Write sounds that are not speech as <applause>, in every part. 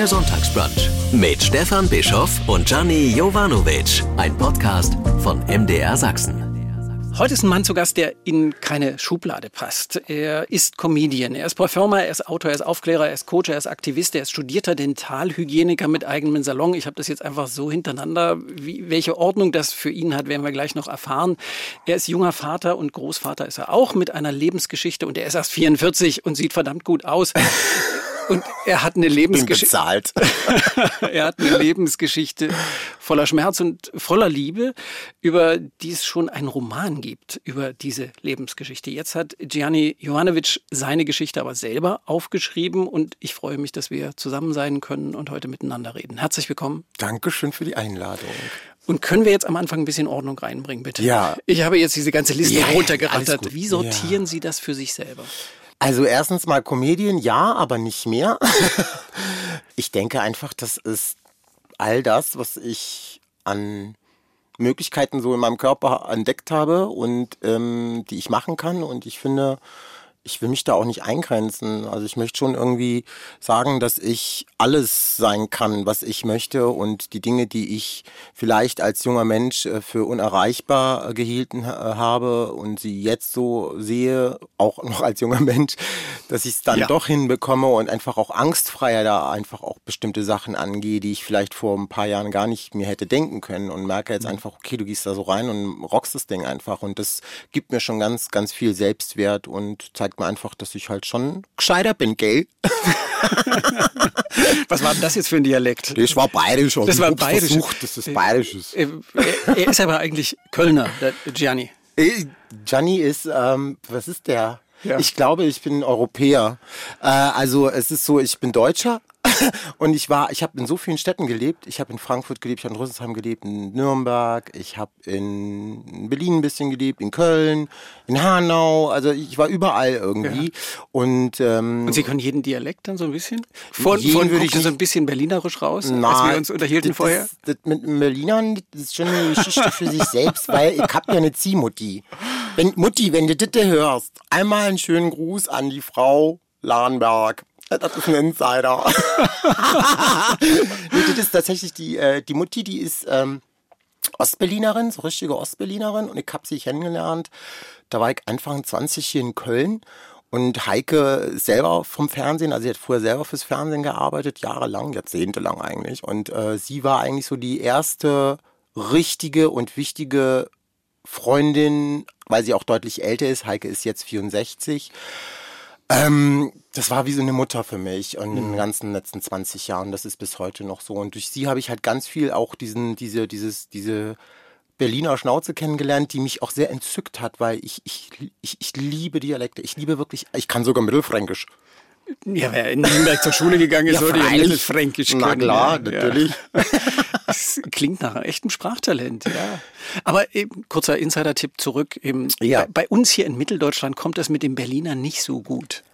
Der Sonntagsbrunch mit Stefan Bischoff und Gianni Jovanovic. Ein Podcast von MDR Sachsen. Heute ist ein Mann zu Gast, der in keine Schublade passt. Er ist Comedian, er ist Performer, er ist Autor, er ist Aufklärer, er ist Coach, er ist Aktivist, er ist studierter Dentalhygieniker mit eigenem Salon. Ich habe das jetzt einfach so hintereinander. Wie, welche Ordnung das für ihn hat, werden wir gleich noch erfahren. Er ist junger Vater und Großvater ist er auch mit einer Lebensgeschichte und er ist erst 44 und sieht verdammt gut aus. <laughs> Und er hat eine Lebensgeschichte. <laughs> er hat eine Lebensgeschichte voller Schmerz und voller Liebe, über die es schon einen Roman gibt, über diese Lebensgeschichte. Jetzt hat Gianni Jovanovic seine Geschichte aber selber aufgeschrieben und ich freue mich, dass wir zusammen sein können und heute miteinander reden. Herzlich willkommen. Dankeschön für die Einladung. Und können wir jetzt am Anfang ein bisschen Ordnung reinbringen, bitte? Ja. Ich habe jetzt diese ganze Liste ja, runtergerattert. Wie sortieren Ja. Sie das für sich selber? Also erstens mal Comedian, ja, aber nicht mehr. <laughs> ich denke einfach, das ist all das, was ich an Möglichkeiten so in meinem Körper entdeckt habe und ähm, die ich machen kann. Und ich finde, ich will mich da auch nicht eingrenzen. Also ich möchte schon irgendwie sagen, dass ich alles sein kann, was ich möchte und die Dinge, die ich vielleicht als junger Mensch äh, für unerreichbar äh, gehielten äh, habe und sie jetzt so sehe, auch <laughs> noch als junger Mensch, dass ich es dann Ja. doch hinbekomme und einfach auch angstfreier da einfach auch bestimmte Sachen angehe, die ich vielleicht vor ein paar Jahren gar nicht mir hätte denken können und merke jetzt einfach, okay, du gehst da so rein und rockst das Ding einfach und das gibt mir schon ganz, ganz viel Selbstwert und zeigt mir einfach, dass ich halt schon gescheiter bin, gell? <laughs> Was war denn das jetzt für ein Dialekt? Das war bayerisch. also Das ich war bayerisch. Versucht, dass das bayerisch ist. Äh, Er er ist aber eigentlich Kölner, der Gianni. Äh, Gianni ist, ähm, was ist der? Ja. Ich glaube, ich bin Europäer. Äh, also es ist so, ich bin Deutscher und ich war, ich habe in so vielen Städten gelebt. Ich habe in Frankfurt gelebt, ich habe in Rüsselsheim gelebt, in Nürnberg, ich habe in Berlin ein bisschen gelebt, in Köln, in Hanau. Also ich war überall irgendwie und ähm, Und Sie können jeden Dialekt dann so ein bisschen? Von, von würde ich so ein bisschen berlinerisch raus, als Na, wir uns unterhielten das, vorher? Das, das mit Berlinern, das ist schon eine Geschichte für sich selbst, weil ich hab ja eine Ziehmutti. Wenn, Mutti, wenn du das hörst, einmal einen schönen Gruß an die Frau Lahnberg. Das ist ein Insider. <laughs> nee, das ist tatsächlich die, äh, die Mutti, die ist ähm, Ostberlinerin, so richtige Ostberlinerin. Und ich hab sie kennengelernt. Da war ich Anfang 20 hier in Köln. Und Heike selber vom Fernsehen, also sie hat vorher selber fürs Fernsehen gearbeitet, jahrelang, jahrzehntelang eigentlich. Und äh, sie war eigentlich so die erste richtige und wichtige Freundin, weil sie auch deutlich älter ist. Heike ist jetzt 64. Ähm, das war wie so eine Mutter für mich und in den ganzen letzten 20 Jahren, das ist bis heute noch so. Und durch sie habe ich halt ganz viel auch diesen, diese, dieses, diese Berliner Schnauze kennengelernt, die mich auch sehr entzückt hat, weil ich, ich, ich, ich liebe Dialekte. Ich liebe wirklich, ich kann sogar Mittelfränkisch. Ja, wer in Nürnberg zur Schule gegangen ist, Ja, sollte ja. Mittelfränkisch können. Na klar, natürlich. Ja. <laughs> Das klingt nach echten Sprachtalent, ja. Aber eben, kurzer Insider-Tipp zurück. Eben, Ja. bei, bei uns hier in Mitteldeutschland kommt das mit dem Berliner nicht so gut.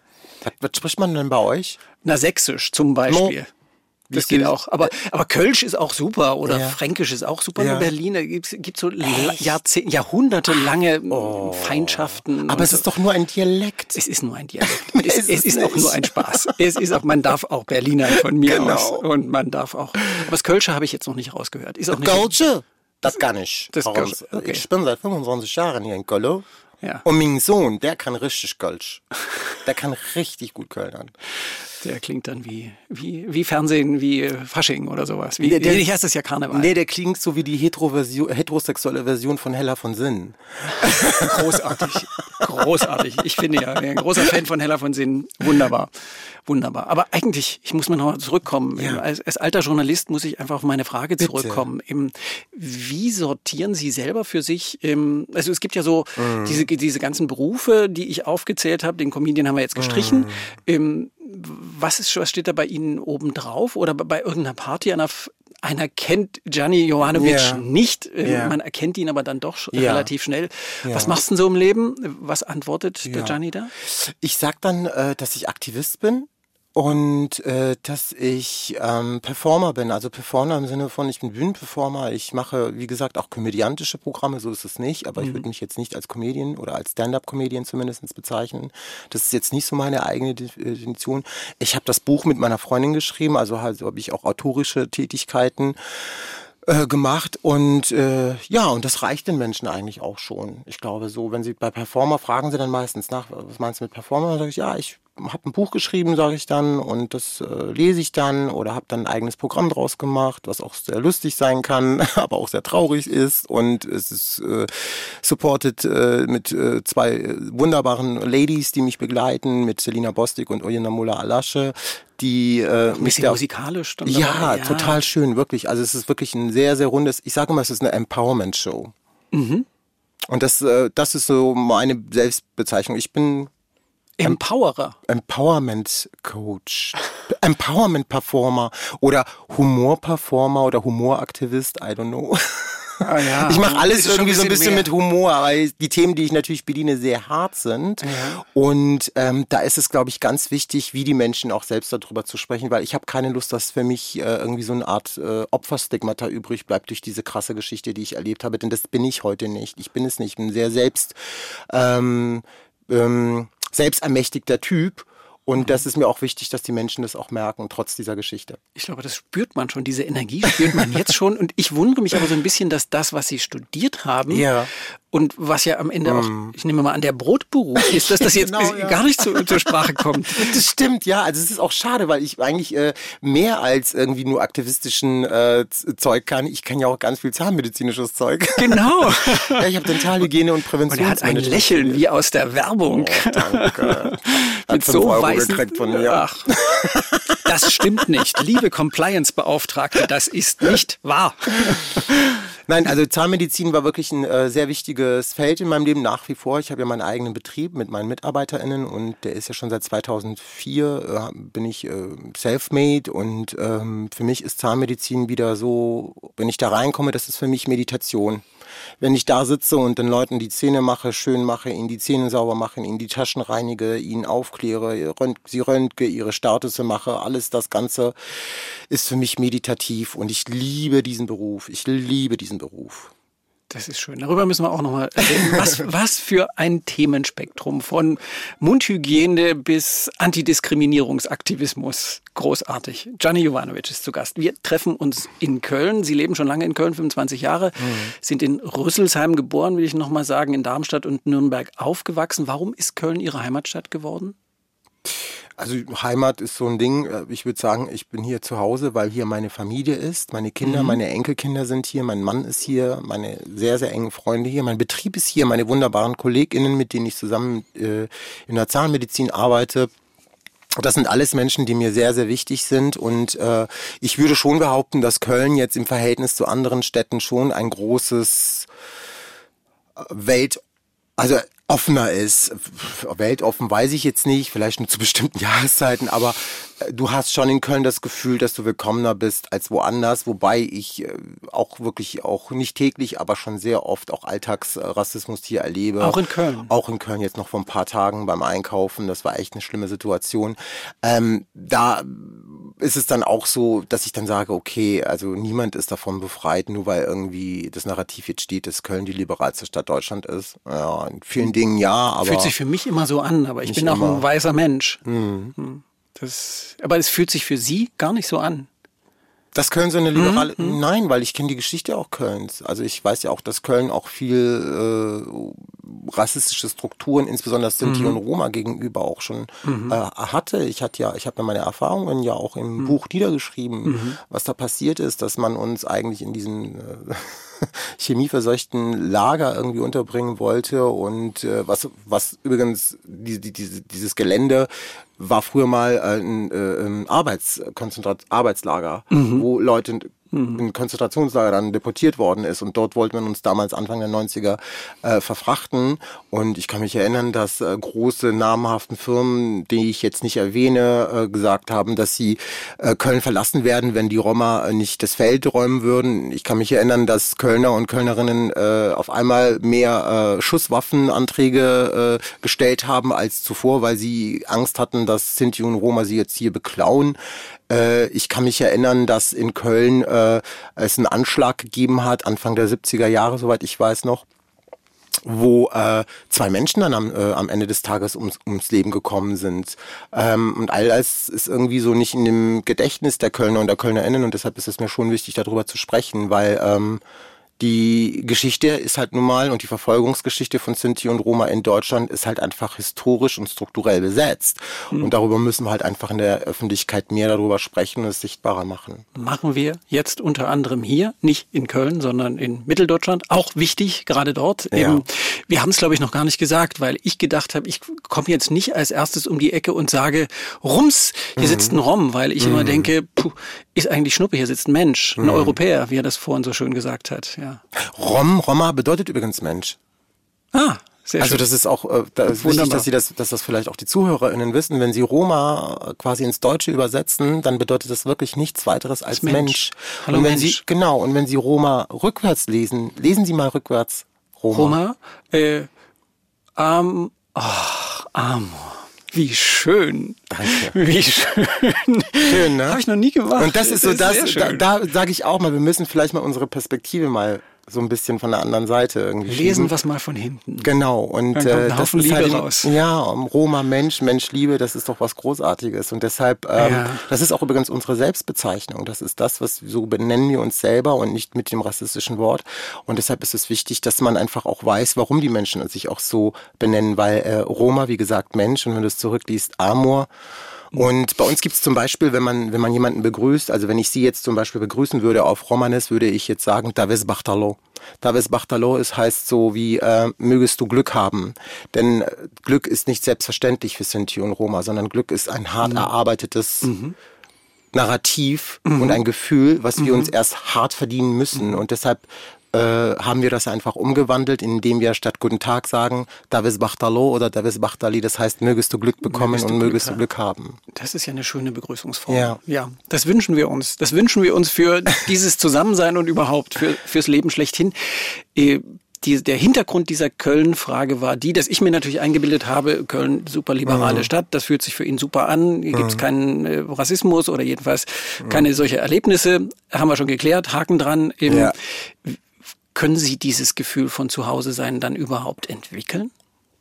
Was, was spricht man denn bei euch? Na, Sächsisch zum Beispiel. No. Das geht auch. Aber, aber Kölsch ist auch super oder Ja. Fränkisch ist auch super. Ja. Nur Berliner gibt es so la- Jahrzehnt, jahrhundertelange Feindschaften. Oh. Aber und es so. ist doch nur ein Dialekt. Es ist nur ein Dialekt. <laughs> Es, Ist es es ist auch nur ein Spaß. Es ist auch, man darf auch Berliner von mir Genau. aus. Und man darf auch. Aber das Kölsche habe ich jetzt noch nicht rausgehört. Ist auch nicht. Kölsche? Das kann ich. Das Warum? Kölsche, okay. Ich bin seit 25 Jahren hier in Köln. Ja. Und mein Sohn, der kann richtig Kölsch. Der kann richtig gut Kölnern. Der klingt dann wie, wie, wie Fernsehen, wie äh, Fasching oder sowas. Wie, Der- der- nee, ich heißt das ja Karneval. Nee, der klingt so wie die heterosexuelle Version von Hella von Sinnen. Großartig. Großartig. Ich finde ja, ein großer Fan von Hella von Sinnen. Wunderbar. Wunderbar. Aber eigentlich, ich muss mal noch mal zurückkommen. Ja. Als, als alter Journalist muss ich einfach auf meine Frage zurückkommen. Wie sortieren Sie selber für sich? Also es gibt ja so Mhm. diese, diese ganzen Berufe, die ich aufgezählt habe. Den Comedian haben wir jetzt gestrichen. Mhm. Ähm, Was, ist, was steht da bei Ihnen oben drauf? Oder bei- irgendeiner Party einer, einer kennt Gianni Jovanovic Ja. nicht. Ähm, Ja. Man erkennt ihn aber dann doch Ja. relativ schnell. Was machst du denn so im Leben? Was antwortet der. Gianni da? Ich sag dann, äh, dass ich Aktivist bin. Und äh, dass ich ähm, Performer bin, also Performer im Sinne von, ich bin Bühnenperformer, ich mache, wie gesagt, auch komödiantische Programme, so ist es nicht, aber mhm. ich würde mich jetzt nicht als Comedian oder als Stand-up-Comedian zumindest bezeichnen. Das ist jetzt nicht so meine eigene äh, Definition. Ich habe das Buch mit meiner Freundin geschrieben, also halt habe ich auch autorische Tätigkeiten äh, gemacht und äh, ja, und das reicht den Menschen eigentlich auch schon. Ich glaube so, wenn sie bei Performer fragen sie dann meistens nach, was meinst du mit Performer? Dann sage ich, ja, ich habe ein Buch geschrieben, sage ich dann, und das äh, lese ich dann oder habe dann ein eigenes Programm draus gemacht, was auch sehr lustig sein kann, <laughs> aber auch sehr traurig ist. Und es ist äh, supported äh, mit äh, zwei wunderbaren Ladies, die mich begleiten, mit Selina Bostik und Oyena Mula Alasche, die äh, ein bisschen musikalisch dann ja, ja, total schön, wirklich. Also es ist wirklich ein sehr, sehr rundes, ich sage mal, es ist eine Empowerment-Show. Mhm. Und das, äh, das ist so meine Selbstbezeichnung. Ich bin Empowerer. Empowerment Coach. <laughs> Empowerment Performer oder Humor Performer oder Humoraktivist, I don't know. Ah, ja. <laughs> Ich mache alles irgendwie so ein bisschen mehr. mit Humor, weil die Themen, die ich natürlich bediene, sehr hart sind. Ja. Und ähm, da ist es, glaube ich, ganz wichtig, wie die Menschen auch selbst darüber zu sprechen, weil ich habe keine Lust, dass für mich äh, irgendwie so eine Art äh, Opferstigmata übrig bleibt durch diese krasse Geschichte, die ich erlebt habe. Denn das bin ich heute nicht. Ich bin es nicht. Ich bin sehr selbst ähm, ähm, selbstermächtigter Typ. Und mhm. das ist mir auch wichtig, dass die Menschen das auch merken, trotz dieser Geschichte. Ich glaube, das spürt man schon, diese Energie spürt man jetzt schon. Und ich wundere mich aber so ein bisschen, dass das, was Sie studiert haben, ja und was ja am Ende auch, mm. ich nehme mal an, der Brotberuf ist, dass das jetzt genau, ja. gar nicht zu, zur Sprache kommt. <laughs> Das stimmt, ja. Also es ist auch schade, weil ich eigentlich äh, mehr als irgendwie nur aktivistischen äh, Zeug kann. Ich kann ja auch ganz viel zahnmedizinisches Zeug. Genau. <laughs> ja, ich habe Dentalhygiene und Prävention. Und er hat ein Lächeln wie aus der Werbung. Oh, danke. <laughs> Mit so Euro weißen... Von mir. Ach, das stimmt nicht. Liebe Compliance-Beauftragte, das ist nicht wahr. Nein, also Zahnmedizin war wirklich ein äh, sehr wichtiges Feld in meinem Leben nach wie vor. Ich habe ja meinen eigenen Betrieb mit meinen MitarbeiterInnen und der ist ja schon seit 2004, äh, bin ich äh, self-made und ähm, für mich ist Zahnmedizin wieder so, wenn ich da reinkomme, das ist für mich Meditation wenn ich da sitze und den Leuten die Zähne mache, schön mache, ihnen die Zähne sauber mache, ihnen die Taschen reinige, ihnen aufkläre, sie röntge, ihre Statusse mache, alles das Ganze ist für mich meditativ und ich liebe diesen Beruf. Ich liebe diesen Beruf. Das ist schön. Darüber müssen wir auch nochmal reden. Was, <laughs> was für ein Themenspektrum von Mundhygiene bis Antidiskriminierungsaktivismus. Großartig. Gianni Jovanovic ist zu Gast. Wir treffen uns in Köln. Sie leben schon lange in Köln, 25 Jahre, mhm. sind in Rüsselsheim geboren, will ich nochmal sagen, in Darmstadt und Nürnberg aufgewachsen. Warum ist Köln Ihre Heimatstadt geworden? Also Heimat ist so ein Ding. Äh, ich würde sagen, ich bin hier zu Hause, weil hier meine Familie ist. Meine Kinder, mhm. meine Enkelkinder sind hier, mein Mann ist hier, meine sehr, sehr engen Freunde hier, mein Betrieb ist hier, meine wunderbaren KollegInnen, mit denen ich zusammen äh, in der Zahnmedizin arbeite. Das sind alles Menschen, die mir sehr, sehr wichtig sind. Und äh, ich würde schon behaupten, dass Köln jetzt im Verhältnis zu anderen Städten schon ein großes äh, Welt also offener ist. Weltoffen weiß ich jetzt nicht, vielleicht nur zu bestimmten <laughs> Jahreszeiten, aber du hast schon in Köln das Gefühl, dass du willkommener bist als woanders, wobei ich äh, auch wirklich auch nicht täglich, aber schon sehr oft auch Alltagsrassismus hier erlebe. Auch in Köln. Auch in Köln jetzt noch vor ein paar Tagen beim Einkaufen, das war echt eine schlimme Situation. Ähm, da ist es dann auch so, dass ich dann sage, okay, also niemand ist davon befreit, nur weil irgendwie das Narrativ jetzt steht, dass Köln die liberalste Stadt Deutschland ist. Ja, in vielen Dingen ja, aber. Fühlt sich für mich immer so an, aber ich bin auch immer. ein weißer Mensch. Mhm. Das, aber es fühlt sich für Sie gar nicht so an. Das Köln so eine liberale. Mhm, mhm. Nein, weil ich kenne die Geschichte auch Kölns. Also ich weiß ja auch, dass Köln auch viel äh, rassistische Strukturen, insbesondere Sinti mhm. und Roma gegenüber auch schon mhm. äh, hatte. Ich hatte ja, ich habe ja meine Erfahrungen ja auch im mhm. Buch niedergeschrieben, mhm. was da passiert ist, dass man uns eigentlich in diesen äh, <laughs> chemieverseuchten Lager irgendwie unterbringen wollte und äh, was was übrigens die, die, diese, dieses Gelände war früher mal ein, äh, Arbeitskonzentrat, Arbeitslager, mhm. wo Leute mhm. in Konzentrationslager dann deportiert worden ist. Und dort wollte man uns damals Anfang der 90er äh, verfrachten. Und ich kann mich erinnern, dass äh, große namhaften Firmen, die ich jetzt nicht erwähne, äh, gesagt haben, dass sie äh, Köln verlassen werden, wenn die Roma nicht das Feld räumen würden. Ich kann mich erinnern, dass Kölner und Kölnerinnen äh, auf einmal mehr äh, Schusswaffenanträge äh, gestellt haben als zuvor, weil sie Angst hatten, dass Sinti und Roma sie jetzt hier beklauen. Äh, ich kann mich erinnern, dass in Köln äh, es einen Anschlag gegeben hat, Anfang der 70er Jahre, soweit ich weiß noch wo äh, zwei Menschen dann am, äh, am Ende des Tages ums, ums Leben gekommen sind. Ähm, und all das ist irgendwie so nicht in dem Gedächtnis der Kölner und der KölnerInnen und deshalb ist es mir schon wichtig, darüber zu sprechen, weil ähm, die Geschichte ist halt nun mal und die Verfolgungsgeschichte von Sinti und Roma in Deutschland ist halt einfach historisch und strukturell besetzt. Mhm. Und darüber müssen wir halt einfach in der Öffentlichkeit mehr darüber sprechen und es sichtbarer machen. Machen wir jetzt unter anderem hier, nicht in Köln, sondern in Mitteldeutschland. Auch wichtig, gerade dort. Ja. Eben, wir haben es, glaube ich, noch gar nicht gesagt, weil ich gedacht habe, ich komme jetzt nicht als erstes um die Ecke und sage, Rums, hier mhm. sitzt ein Rom, weil ich mhm. immer denke, puh, ist eigentlich Schnuppe, hier sitzt ein Mensch, ein mhm. Europäer, wie er das vorhin so schön gesagt hat. Ja. Rom, Roma bedeutet übrigens Mensch. Ah, sehr also schön. das ist auch äh, da ist wichtig, dass sie das, dass das vielleicht auch die ZuhörerInnen wissen. Wenn sie Roma quasi ins Deutsche übersetzen, dann bedeutet das wirklich nichts weiteres als Mensch. Mensch. Hallo und wenn Mensch. Sie, genau, und wenn Sie Roma rückwärts lesen, lesen Sie mal rückwärts Roma. Roma, äh, Am, ach, Amor. Wie schön. Danke. Wie schön. Schön, ne? Habe ich noch nie gemacht. Und das ist so das, da, da sage ich auch mal, wir müssen vielleicht mal unsere Perspektive mal so ein bisschen von der anderen Seite irgendwie lesen schieben. was mal von hinten. Genau und Dann kommt äh, ein das Haufen ist Liebe halt raus. ja Roma Mensch Mensch Liebe das ist doch was Großartiges und deshalb ähm, Ja. das ist auch übrigens unsere Selbstbezeichnung das ist das was so benennen wir uns selber und nicht mit dem rassistischen Wort und deshalb ist es wichtig dass man einfach auch weiß warum die Menschen sich auch so benennen weil äh, Roma wie gesagt Mensch und wenn du es zurückliest Amor und bei uns gibt es zum Beispiel, wenn man, wenn man jemanden begrüßt, also wenn ich Sie jetzt zum Beispiel begrüßen würde auf Romanes, würde ich jetzt sagen, Davis Bachtalo. Davis Bachtalo ist heißt so wie, äh, mögest du Glück haben. Denn äh, Glück ist nicht selbstverständlich für Sinti und Roma, sondern Glück ist ein hart erarbeitetes Narrativ und ein Gefühl, was wir uns erst hart verdienen müssen. Und deshalb äh, haben wir das einfach umgewandelt, indem wir statt Guten Tag sagen, Davis Bachtalo oder Davis Bachtali, das heißt, mögest du Glück bekommen Mögest und Glück mögest du. Glück haben. Das ist ja eine schöne Begrüßungsform. Ja. ja, das wünschen wir uns. Das wünschen wir uns für <laughs> dieses Zusammensein und überhaupt für, fürs Leben schlechthin. Äh, Die, der Hintergrund dieser Köln-Frage war die, dass ich mir natürlich eingebildet habe, Köln, super liberale Stadt, das fühlt sich für ihn super an, hier gibt es keinen äh, Rassismus oder jedenfalls keine solche Erlebnisse, haben wir schon geklärt, Haken dran. Eben. Ja. Können Sie dieses Gefühl von Zuhause sein dann überhaupt entwickeln?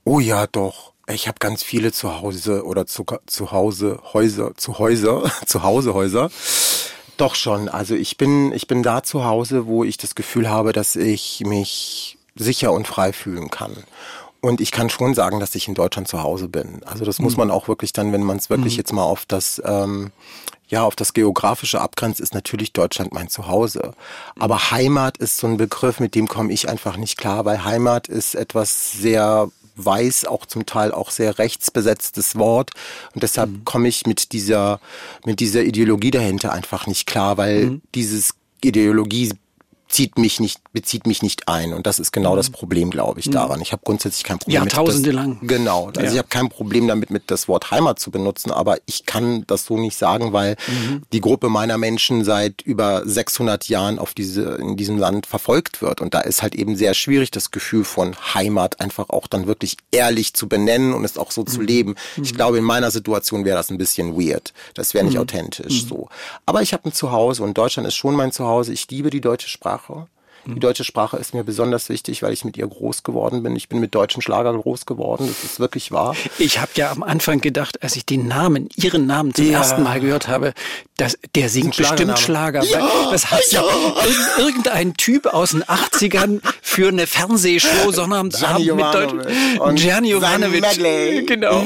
Oh ja, doch. Ich habe ganz viele zu Hause oder zu, zu Hause Häuser, zu Häuser, <laughs> zu Hause Häuser. Doch schon. Also ich bin, ich bin da zu Hause, wo ich das Gefühl habe, dass ich mich sicher und frei fühlen kann. Und ich kann schon sagen, dass ich in Deutschland zu Hause bin. Also das muss man auch wirklich dann, wenn man es wirklich jetzt mal auf das ähm, ja auf das geografische abgrenzt, ist natürlich Deutschland mein Zuhause. Aber Heimat ist so ein Begriff, mit dem komme ich einfach nicht klar, weil Heimat ist etwas sehr weiß, auch zum Teil auch sehr rechtsbesetztes Wort. Und deshalb komme ich mit dieser, mit dieser Ideologie dahinter einfach nicht klar, weil dieses Ideologie zieht mich nicht, bezieht mich nicht ein. Und das ist genau das Problem, glaube ich, daran. Ich habe grundsätzlich kein Problem Jahrtausende mit das, lang. Genau. Also Ja. ich habe kein Problem damit, mit das Wort Heimat zu benutzen, aber ich kann das so nicht sagen, weil die Gruppe meiner Menschen seit über 600 Jahren auf diese, in diesem Land verfolgt wird. Und da ist halt eben sehr schwierig, das Gefühl von Heimat einfach auch dann wirklich ehrlich zu benennen und es auch so zu leben. Ich glaube, in meiner Situation wäre das ein bisschen weird. Das wäre nicht authentisch so. Aber ich habe ein Zuhause und Deutschland ist schon mein Zuhause. Ich liebe die deutsche Sprache. Die deutsche Sprache ist mir besonders wichtig, weil ich mit ihr groß geworden bin. Ich bin mit deutschen Schlagern groß geworden. Das ist wirklich wahr. Ich habe ja am Anfang gedacht, als ich den Namen, Ihren Namen zum Ja. ersten Mal gehört habe, dass der singt bestimmt. Schlager. weil das hat ja, irg- irgendein Typ aus den 80ern für eine Fernsehshow Sonnabendabend mit. Deutsch. Gianni Jovanovic. Genau.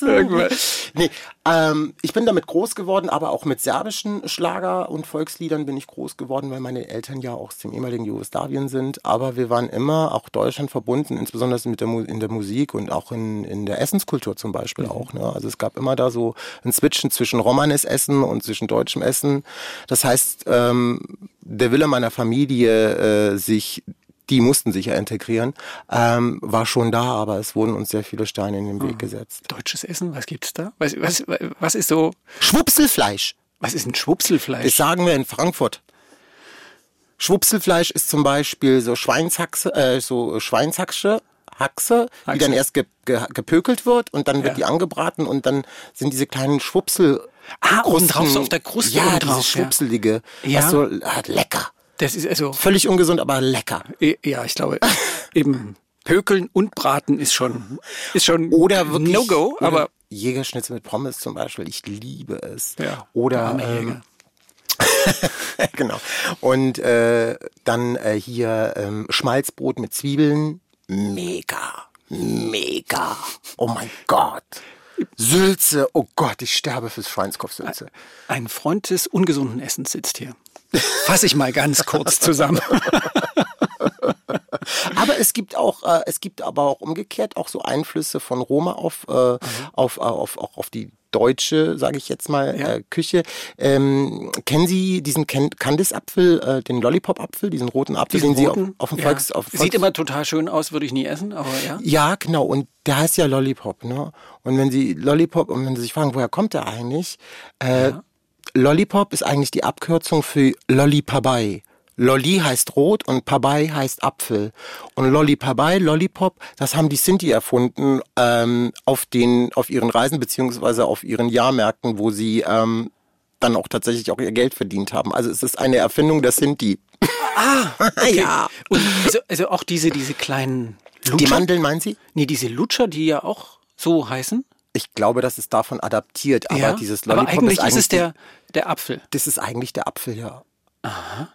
Irgendwann. Nee, Ähm, ich bin damit groß geworden, aber auch mit serbischen Schlager und Volksliedern bin ich groß geworden, weil meine Eltern ja auch aus dem ehemaligen Jugoslawien sind. Aber wir waren immer auch Deutschland verbunden, insbesondere mit der in der Musik und auch in, in der Essenskultur zum Beispiel mhm. auch. Ne? Also es gab immer da so ein Switchen zwischen Romanes Essen und zwischen deutschem Essen. Das heißt, ähm, der Wille meiner Familie, äh, sich die mussten sich ja integrieren, ähm, war schon da, aber es wurden uns sehr viele Steine in den Weg hm. gesetzt. Deutsches Essen, was gibt's da? Was, was, was ist so? Schwupselfleisch. Was ist ein Schwupselfleisch? Das sagen wir in Frankfurt. Schwupselfleisch ist zum Beispiel so Schweinshaxe, äh, so Schweinshaxe, Haxe, Haxe, die dann erst ge, ge, gepökelt wird und dann wird ja. die angebraten und dann sind diese kleinen Schwupsel. Ah, oben drauf, so auf der Kruste ja, oben drauf. Schwupselige. Ja. Also, lecker. Das ist also völlig ungesund, aber lecker. Ja, ich glaube <laughs> eben Pökeln und Braten ist schon ist schon oder wirklich No Go, aber Jägerschnitzel mit Pommes zum Beispiel, ich liebe es. Ja, oder ähm, <laughs> genau. Und äh, dann äh, hier ähm, Schmalzbrot mit Zwiebeln, mega, mega. Oh mein Gott. Sülze, oh Gott, ich sterbe fürs Schweinskopfsülze. Ein Freund des ungesunden Essens sitzt hier. Fasse ich mal ganz kurz zusammen. <laughs> aber es gibt auch, äh, es gibt aber auch umgekehrt auch so Einflüsse von Roma auf, äh, mhm. auf, auf, auch auf die deutsche, sage ich jetzt mal, ja. äh, Küche. Ähm, kennen Sie diesen Candice-Apfel, äh, den Lollipop-Apfel, diesen roten Apfel, diesen den roten? Sie auf, auf dem ja. Volks, auf Volks... Sieht immer total schön aus, würde ich nie essen, aber ja. Ja, genau. Und der heißt ja Lollipop, ne? Und wenn Sie Lollipop, und wenn Sie sich fragen, woher kommt der eigentlich? Äh, ja. Lollipop ist eigentlich die Abkürzung für Lollipabai. Lolli heißt rot und Pabai heißt Apfel. Und Lollipabai, Lollipop, das haben die Sinti erfunden ähm, auf den, auf ihren Reisen beziehungsweise auf ihren Jahrmärkten, wo sie ähm, dann auch tatsächlich auch ihr Geld verdient haben. Also es ist eine Erfindung der Sinti. Ah, <laughs> okay. ja. Und also, also auch diese, diese kleinen Lutscher? Die Mandeln meinen Sie? Nee, diese Lutscher, die ja auch so heißen. Ich glaube, das ist davon adaptiert, aber ja, dieses Lollipop aber eigentlich ist, eigentlich ist es der, der Apfel. Das ist eigentlich der Apfel, ja. Aha.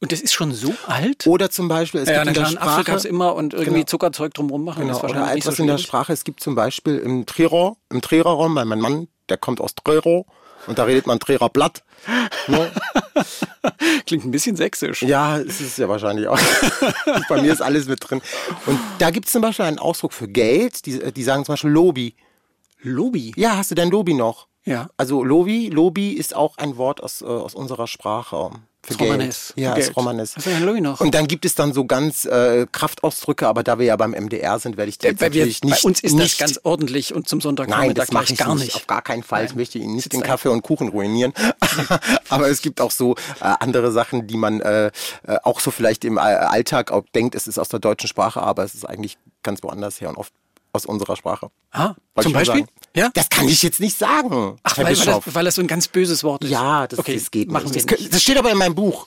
Und das ist schon so alt? Oder zum Beispiel, es ja, gibt in der Sprache... Apfel immer und irgendwie genau. Zuckerzeug drumherum machen. Genau. Oder etwas so in der Sprache, es gibt zum Beispiel im Trero, im Trererraum, weil mein Mann, der kommt aus Trero und da redet man Trerer Blatt. Ne? <laughs> Klingt ein bisschen sächsisch. Ja, es ist ja wahrscheinlich auch. <laughs> Bei mir ist alles mit drin. Und da gibt es zum Beispiel einen Ausdruck für Geld, die, die sagen zum Beispiel Lobi. Lobi? Ja, hast du dein Lobi noch? Ja. Also Lobi, Lobi ist auch ein Wort aus, äh, aus unserer Sprache. Für Geld. Romanes. Ja, ist Romanes. Noch? Und dann gibt es dann so ganz äh, Kraftausdrücke, aber da wir ja beim MDR sind, werde ich die jetzt natürlich wir, nicht. Bei uns ist nicht, das ganz ordentlich und zum Sonntag Nein, das mache ich gar nicht. Auf gar keinen Fall. Nein. Ich möchte Ihnen nicht den Kaffee und Kuchen ruinieren. <laughs> aber es gibt auch so äh, andere Sachen, die man äh, äh, auch so vielleicht im Alltag auch denkt, es ist aus der deutschen Sprache, aber es ist eigentlich ganz woanders her und oft aus unserer Sprache. Ah, zum Beispiel? Ja? Das kann ich jetzt nicht sagen. Ach, weil, weil, das, weil das so ein ganz böses Wort ist. Ja, das, okay, das geht machen nicht. Das, das, steht aber in meinem Buch.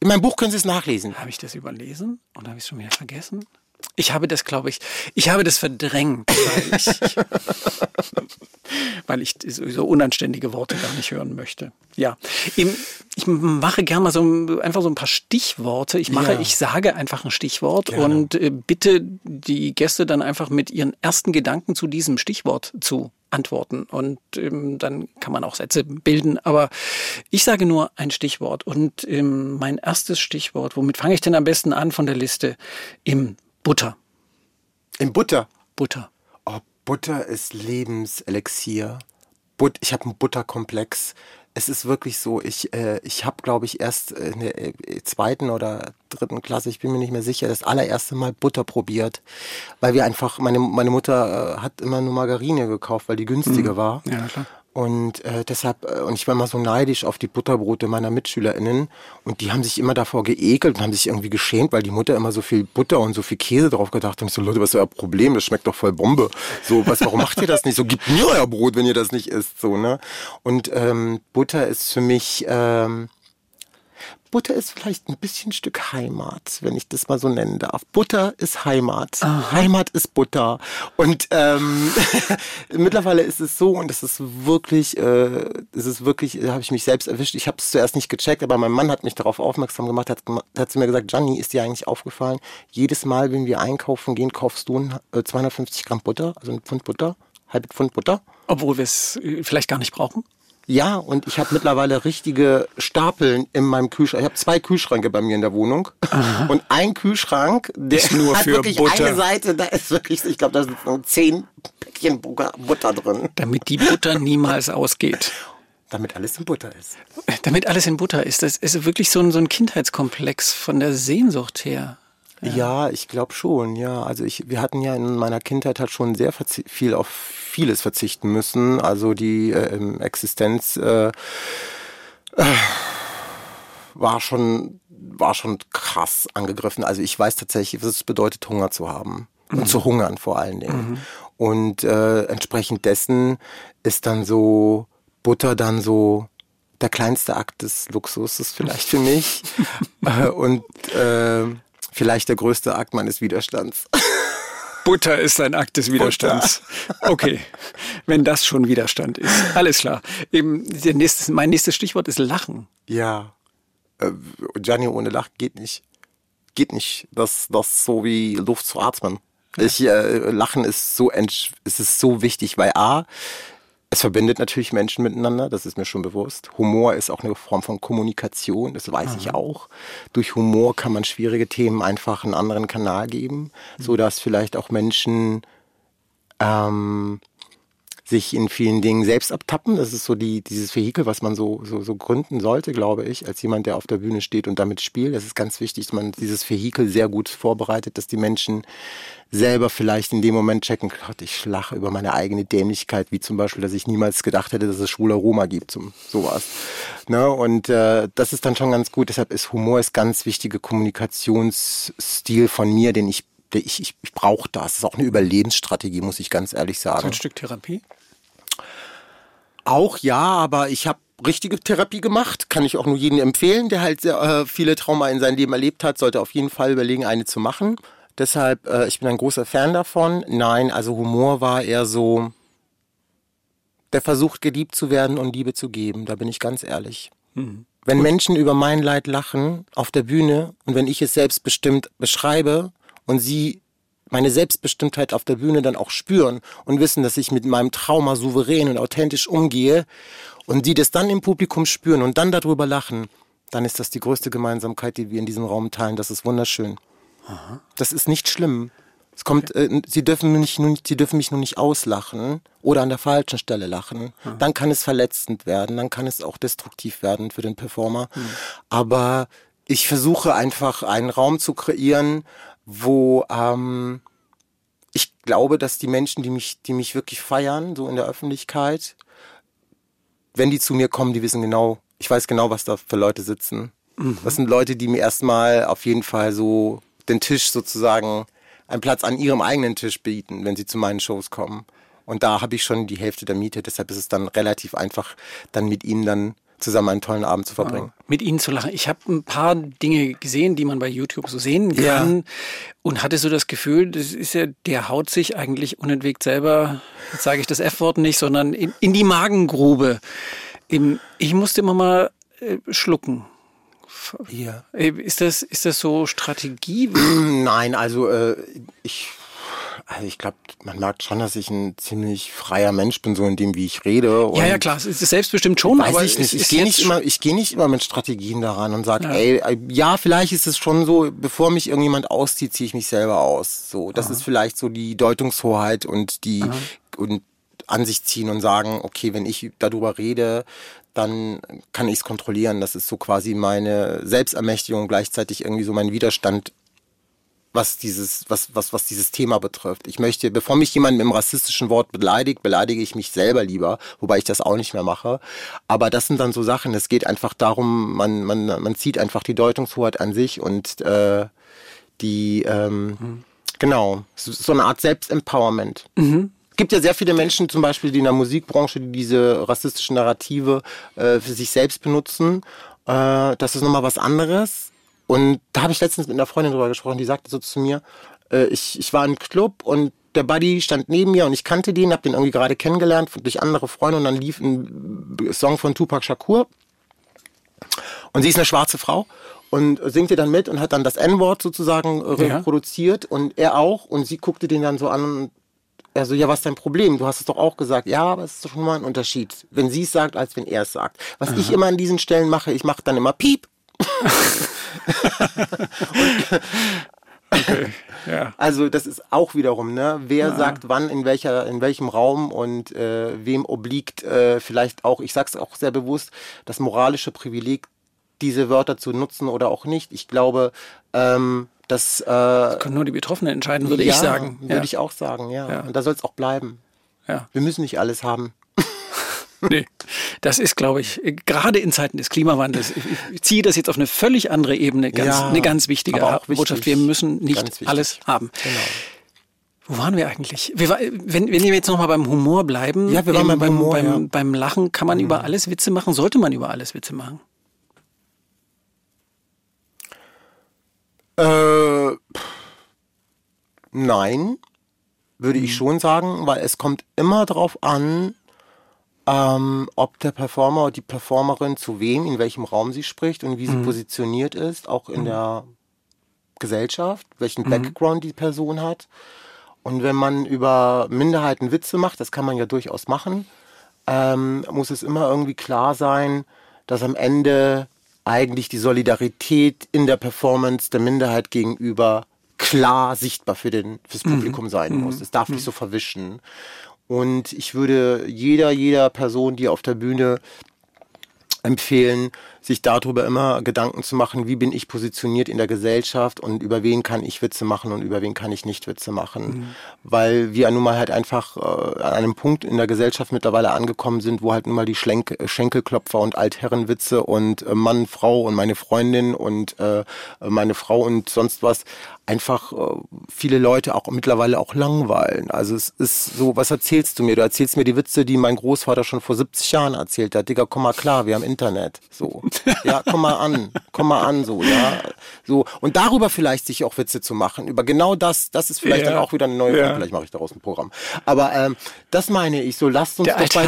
In meinem Buch können Sie es nachlesen. Habe ich das überlesen und habe ich es schon wieder vergessen? Ich habe das, glaube ich, ich habe das verdrängt, weil ich, <laughs> weil ich so unanständige Worte gar nicht hören möchte. Ja, ich mache gerne mal so einfach so ein paar Stichworte. Ich mache, ja. ich sage einfach ein Stichwort gerne. und äh, bitte die Gäste dann einfach mit ihren ersten Gedanken zu diesem Stichwort zu antworten. Und ähm, dann kann man auch Sätze bilden. Aber ich sage nur ein Stichwort. Und ähm, mein erstes Stichwort, womit fange ich denn am besten an von der Liste? Im Butter. Im Butter? Butter. Oh, Butter ist Lebenselixier. But ich habe einen Butterkomplex es ist wirklich so, ich, äh, ich habe, glaube ich, erst in der äh, zweiten oder dritten Klasse, ich bin mir nicht mehr sicher, das allererste Mal Butter probiert. Weil wir einfach, meine, meine Mutter äh, hat immer nur Margarine gekauft, weil die günstiger mhm. war. Ja, klar. Und äh, deshalb, äh, und ich war immer so neidisch auf die Butterbrote meiner MitschülerInnen. Und die haben sich immer davor geekelt und haben sich irgendwie geschämt, weil die Mutter immer so viel Butter und so viel Käse drauf gedacht hat. Und ich so, Leute, was ist euer Problem? Das schmeckt doch voll Bombe. So, was, warum macht ihr das nicht? So, gebt mir euer Brot, wenn ihr das nicht isst. So, ne? Und ähm, Butter ist für mich. Ähm, Butter ist vielleicht ein bisschen Stück Heimat, wenn ich das mal so nennen darf. Butter ist Heimat. Aha. Heimat ist Butter. Und ähm, <laughs> mittlerweile ist es so, und das ist wirklich, äh, das ist wirklich, da habe ich mich selbst erwischt. Ich habe es zuerst nicht gecheckt, aber mein Mann hat mich darauf aufmerksam gemacht, hat, hat zu mir gesagt, Gianni, ist dir eigentlich aufgefallen, jedes Mal, wenn wir einkaufen gehen, kaufst du äh, 250 Gramm Butter, also ein Pfund Butter. halbe Pfund Butter. Obwohl wir es äh, vielleicht gar nicht brauchen? Ja, und ich habe mittlerweile richtige Stapeln in meinem Kühlschrank. Ich habe zwei Kühlschränke bei mir in der Wohnung. Aha. Und ein Kühlschrank, der ist nur hat für wirklich Butter. eine Seite, da ist wirklich, ich glaube, da sind so zehn Päckchen Butter drin. Damit die Butter niemals ausgeht. Damit alles in Butter ist. Damit alles in Butter ist. Das ist wirklich so ein, so ein Kindheitskomplex von der Sehnsucht her. Ja, ja ich glaube schon, ja. Also ich, wir hatten ja in meiner Kindheit halt schon sehr viel auf vieles verzichten müssen. Also die äh, Existenz äh, äh, war schon war schon krass angegriffen. Also ich weiß tatsächlich, was es bedeutet, Hunger zu haben. Mhm. Und zu hungern vor allen Dingen. Mhm. Und äh, entsprechend dessen ist dann so Butter dann so der kleinste Akt des Luxuses vielleicht für mich. <laughs> äh, und äh, vielleicht der größte Akt meines Widerstands. <laughs> Butter ist ein Akt des Widerstands. Butter. Okay, wenn das schon Widerstand ist. Alles klar. Eben, nächstes, mein nächstes Stichwort ist Lachen. Ja. Äh, Gianni, ohne Lachen geht nicht. Geht nicht. Das, das so wie Luft zu atmen. Ich, äh, Lachen ist so, es ist so wichtig, weil A, es verbindet natürlich Menschen miteinander, das ist mir schon bewusst. Humor ist auch eine Form von Kommunikation, das weiß mhm. ich auch. Durch Humor kann man schwierige Themen einfach einen anderen Kanal geben, mhm. so dass vielleicht auch Menschen ähm, sich in vielen Dingen selbst abtappen. Das ist so die, dieses Vehikel, was man so, so, so gründen sollte, glaube ich, als jemand, der auf der Bühne steht und damit spielt. Das ist ganz wichtig, dass man dieses Vehikel sehr gut vorbereitet, dass die Menschen selber vielleicht in dem Moment checken, Gott, ich lache über meine eigene Dämlichkeit, wie zum Beispiel, dass ich niemals gedacht hätte, dass es schwuler Roma gibt, zum, sowas. Ne? Und äh, das ist dann schon ganz gut. Deshalb ist Humor ist ganz wichtige Kommunikationsstil von mir, den ich ich, ich, ich brauche das. Das ist auch eine Überlebensstrategie, muss ich ganz ehrlich sagen. So ein Stück Therapie? Auch ja, aber ich habe richtige Therapie gemacht. Kann ich auch nur jedem empfehlen, der halt sehr, äh, viele Trauma in seinem Leben erlebt hat, sollte auf jeden Fall überlegen, eine zu machen. Deshalb, äh, ich bin ein großer Fan davon. Nein, also Humor war eher so der Versuch, geliebt zu werden und Liebe zu geben. Da bin ich ganz ehrlich. Mhm. Wenn Menschen über mein Leid lachen auf der Bühne und wenn ich es selbstbestimmt beschreibe und sie meine Selbstbestimmtheit auf der Bühne dann auch spüren und wissen, dass ich mit meinem Trauma souverän und authentisch umgehe und die das dann im Publikum spüren und dann darüber lachen, dann ist das die größte Gemeinsamkeit, die wir in diesem Raum teilen. Das ist wunderschön. Aha. Das ist nicht schlimm. Es kommt, äh, sie dürfen mich nur, sie dürfen mich nur nicht auslachen oder an der falschen Stelle lachen. Aha. Dann kann es verletzend werden, dann kann es auch destruktiv werden für den Performer. Mhm. Aber ich versuche einfach einen Raum zu kreieren, wo ähm, ich glaube, dass die Menschen, die mich, die mich wirklich feiern, so in der Öffentlichkeit, wenn die zu mir kommen, die wissen genau, ich weiß genau, was da für Leute sitzen. Mhm. Das sind Leute, die mir erstmal auf jeden Fall so den Tisch sozusagen, einen Platz an ihrem eigenen Tisch bieten, wenn sie zu meinen Shows kommen. Und da habe ich schon die Hälfte der Miete, deshalb ist es dann relativ einfach, dann mit ihnen dann zusammen einen tollen Abend zu verbringen. Ja, mit Ihnen zu lachen. Ich habe ein paar Dinge gesehen, die man bei YouTube so sehen kann ja. und hatte so das Gefühl, das ist ja, der haut sich eigentlich unentwegt selber, jetzt sage ich das F-Wort nicht, sondern in, in, die Magengrube. Ich musste immer mal äh, schlucken. Ja. Äh, ist das, ist das so Strategie? <clears throat> Nein, also äh, ich also ich glaube, man merkt schon, dass ich ein ziemlich freier Mensch bin, so in dem, wie ich rede. ja, ja, klar, es ist selbstbestimmt schon, weiß aber ich nicht. Ich gehe nicht immer, ich gehe nicht immer mit Strategien daran und sage, ja. ey, äh, ja, vielleicht ist es schon so, bevor mich irgendjemand auszieht, ziehe ich mich selber aus. So, das Aha. ist vielleicht so die Deutungshoheit und die Aha. und an sich ziehen und sagen, okay, wenn ich darüber rede, dann kann ich es kontrollieren. Das ist so quasi meine Selbstermächtigung, gleichzeitig irgendwie so mein Widerstand was dieses, was, was, was dieses Thema betrifft. Ich möchte, bevor mich jemand mit einem rassistischen Wort beleidigt, beleidige ich mich selber lieber, wobei ich das auch nicht mehr mache. Aber das sind dann so Sachen, es geht einfach darum, man, man, man zieht einfach die Deutungshoheit an sich und äh, die, ähm, mhm. genau, so eine Art Selbstempowerment. Mhm gibt ja sehr viele Menschen, zum Beispiel die in der Musikbranche, die diese rassistischen Narrative äh, für sich selbst benutzen. Äh, das ist nochmal was anderes. Und da habe ich letztens mit einer Freundin drüber gesprochen, die sagte so zu mir, äh, ich, ich war im Club und der Buddy stand neben mir und ich kannte den, habe den irgendwie gerade kennengelernt durch andere Freunde und dann lief ein Song von Tupac Shakur. Und sie ist eine schwarze Frau und singt ihr dann mit und hat dann das N-Wort sozusagen äh, reproduziert ja. und er auch und sie guckte den dann so an und Also, ja, was ist dein Problem? Du hast es doch auch gesagt. Ja, aber es ist doch schon mal ein Unterschied, wenn sie es sagt, als wenn er es sagt. Was Aha. ich immer an diesen Stellen mache, ich mache dann immer Piep. Okay, ja. Also das ist auch wiederum, ne? Wer ja. sagt wann, in welcher, in welchem Raum und äh, wem obliegt äh, vielleicht auch, ich sag's auch sehr bewusst, das moralische Privileg, diese Wörter zu nutzen oder auch nicht. Ich glaube, ähm, das, äh, das können nur die Betroffenen entscheiden, würde ja, ich sagen. Würde ich auch sagen, ja. ja. Und da soll es auch bleiben. Ja. Wir müssen nicht alles haben. Nee, das ist, glaube ich, gerade in Zeiten des Klimawandels, ich, ziehe das jetzt auf eine völlig andere Ebene, ganz, ja, eine ganz wichtige Botschaft. Wir müssen nicht alles haben. Genau. Wo waren wir eigentlich? Wir, wenn, wenn wir jetzt nochmal beim Humor bleiben, ja, wir waren ähm, beim, Humor, beim, ja. beim Lachen, kann man mhm. über alles Witze machen? Sollte man über alles Witze machen? Äh, nein, würde ich mhm. schon sagen, weil es kommt immer darauf an, ähm, ob der Performer oder die Performerin zu wem, in welchem Raum sie spricht und wie mhm. sie positioniert ist, auch in mhm. der Gesellschaft, welchen mhm. Background die Person hat. Und wenn man über Minderheiten Witze macht, das kann man ja durchaus machen, ähm, muss es immer irgendwie klar sein, dass am Ende eigentlich die Solidarität in der Performance der Minderheit gegenüber klar sichtbar für den, fürs mhm. Publikum mhm. sein muss. Es darf mhm. nicht so verwischen. Und ich würde jeder, jeder Person, die auf der Bühne empfehlen, sich darüber immer Gedanken zu machen, wie bin ich positioniert in der Gesellschaft und über wen kann ich Witze machen und über wen kann ich nicht Witze machen. Mhm. Weil wir nun mal halt einfach äh, an einem Punkt in der Gesellschaft mittlerweile angekommen sind, wo halt nun mal die Schlenk Schenkelklopfer und Altherrenwitze und äh, Mann, Frau und meine Freundin und äh, meine Frau und sonst was einfach äh, viele Leute auch mittlerweile auch langweilen. Also es ist so, was erzählst du mir? Du erzählst mir die Witze, die mein Großvater schon vor 70 Jahren erzählt hat. Digga, komm mal klar, wir haben Internet. So. Ja, komm mal an. Komm mal an, so, ja. So. Und darüber vielleicht sich auch Witze zu machen. Über genau das, das ist vielleicht ja. dann auch wieder eine neue ja. Vielleicht mache ich daraus ein Programm. Aber ähm, das meine ich so, lasst uns Der doch bei,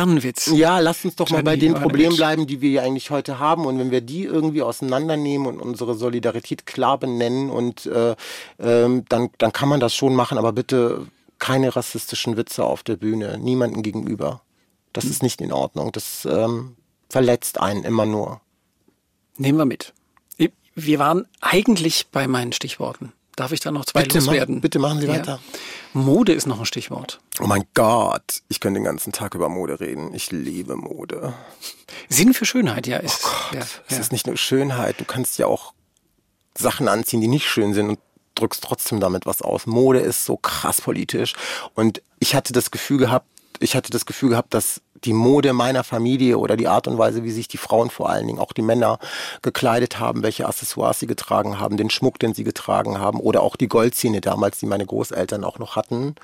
Ja, lasst uns doch mal bei den Problemen bleiben, die wir ja eigentlich heute haben. Und wenn wir die irgendwie auseinandernehmen und unsere Solidarität klar benennen und äh, ähm, dann, dann kann man das schon machen, aber bitte keine rassistischen Witze auf der Bühne, niemanden gegenüber. Das hm. ist nicht in Ordnung. Das ähm, verletzt einen immer nur. Nehmen wir mit. Wir waren eigentlich bei meinen Stichworten. Darf ich da noch zwei bitte loswerden? Mach, bitte machen Sie ja. weiter. Mode ist noch ein Stichwort. Oh mein Gott, ich könnte den ganzen Tag über Mode reden. Ich liebe Mode. Sinn für Schönheit, ja. Ist, oh Gott, ja, es ja. ist nicht nur Schönheit. Du kannst ja auch Sachen anziehen, die nicht schön sind und drückst trotzdem damit was aus. Mode ist so krass politisch. Und ich hatte das Gefühl gehabt, ich hatte das Gefühl gehabt, dass die Mode meiner Familie oder die Art und Weise, wie sich die Frauen vor allen Dingen, auch die Männer gekleidet haben, welche Accessoires sie getragen haben, den Schmuck, den sie getragen haben oder auch die Goldzähne damals, die meine Großeltern auch noch hatten,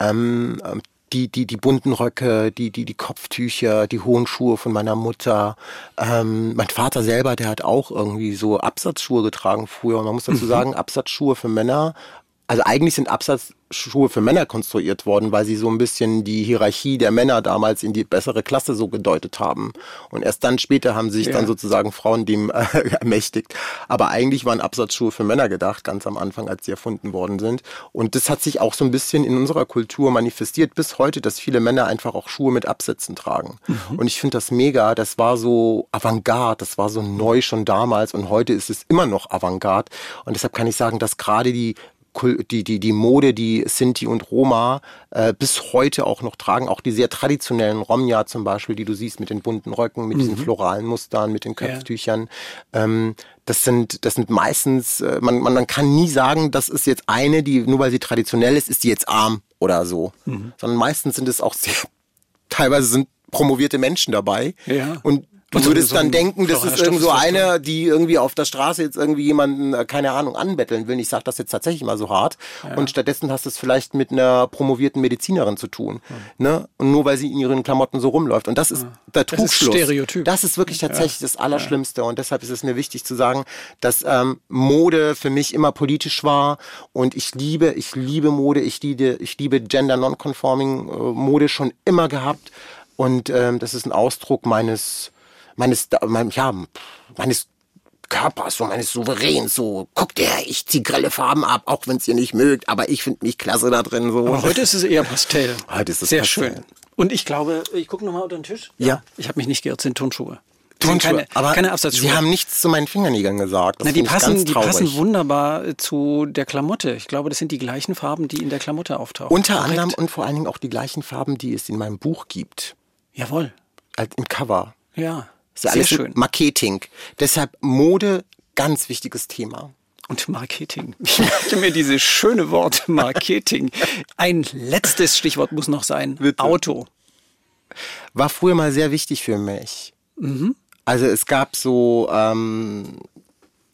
ähm, ähm die, die, die bunten Röcke, die, die, die Kopftücher, die hohen Schuhe von meiner Mutter. Ähm, mein Vater selber, der hat auch irgendwie so Absatzschuhe getragen früher. Und man muss dazu mhm. sagen, Absatzschuhe für Männer also eigentlich sind Absatzschuhe für Männer konstruiert worden, weil sie so ein bisschen die Hierarchie der Männer damals in die bessere Klasse so gedeutet haben. Und erst dann später haben sich ja. dann sozusagen Frauen dem äh, <laughs> ermächtigt. Aber eigentlich waren Absatzschuhe für Männer gedacht, ganz am Anfang, als sie erfunden worden sind. Und das hat sich auch so ein bisschen in unserer Kultur manifestiert bis heute, dass viele Männer einfach auch Schuhe mit Absätzen tragen. Mhm. Und ich finde das mega. Das war so Avantgarde, das war so neu schon damals und heute ist es immer noch Avantgarde. Und deshalb kann ich sagen, dass gerade die die, die, die Mode, die Sinti und Roma äh, bis heute auch noch tragen, auch die sehr traditionellen Romja zum Beispiel, die du siehst mit den bunten Röcken, mit mhm. diesen floralen Mustern, mit den Köpftüchern. Ja. Ähm, das sind, das sind meistens, äh, man, man, man kann nie sagen, das ist jetzt eine, die, nur weil sie traditionell ist, ist die jetzt arm oder so. Mhm. Sondern meistens sind es auch sehr, <laughs> teilweise sind promovierte Menschen dabei. Ja. Und Du würdest so dann denken, das ist irgend so eine, die irgendwie auf der Straße jetzt irgendwie jemanden, äh, keine Ahnung, anbetteln will. Ich sage das jetzt tatsächlich mal so hart. Ja. Und stattdessen hast du es vielleicht mit einer promovierten Medizinerin zu tun. Mhm. Ne? Und nur weil sie in ihren Klamotten so rumläuft. Und das ist ja. der Trugschluss. Das ist Stereotyp. Das ist wirklich tatsächlich ja. das Allerschlimmste. Und deshalb ist es mir wichtig zu sagen, dass ähm, Mode für mich immer politisch war. Und ich liebe, ich liebe Mode. Ich liebe, ich liebe Gender Non-Conforming äh, Mode schon immer gehabt. Und ähm, das ist ein Ausdruck meines meines, mein, ja, meines Körpers, so meines Souveräns, so, guckt her, ich zieh grelle Farben ab, auch wenn es ihr nicht mögt, aber ich finde mich klasse da drin. So. Aber heute ist es eher Pastell. <laughs> Heute ist es Sehr Pastell. schön. Und ich glaube, ich gucke nochmal unter den Tisch. Ja. Ich habe mich nicht geirrt, sind Turnschuhe. Turnschuhe, Keine, aber keine Absatzschuhe. Sie haben nichts zu meinen Fingernägeln gesagt. Das Na, die passen, die passen wunderbar äh, zu der Klamotte. Ich glaube, das sind die gleichen Farben, die in der Klamotte auftauchen. Unter Korrekt? anderem und vor allen Dingen auch die gleichen Farben, die es in meinem Buch gibt. Jawohl. Als im Cover. Ja. Ist ja Sehr alles schön. Marketing. Deshalb Mode, ganz wichtiges Thema. Und Marketing. <laughs> Ich merke mir dieses schöne Wort Marketing. Ein letztes Stichwort muss noch sein. Bitte. Auto. War früher mal sehr wichtig für mich. Also es gab so, ähm,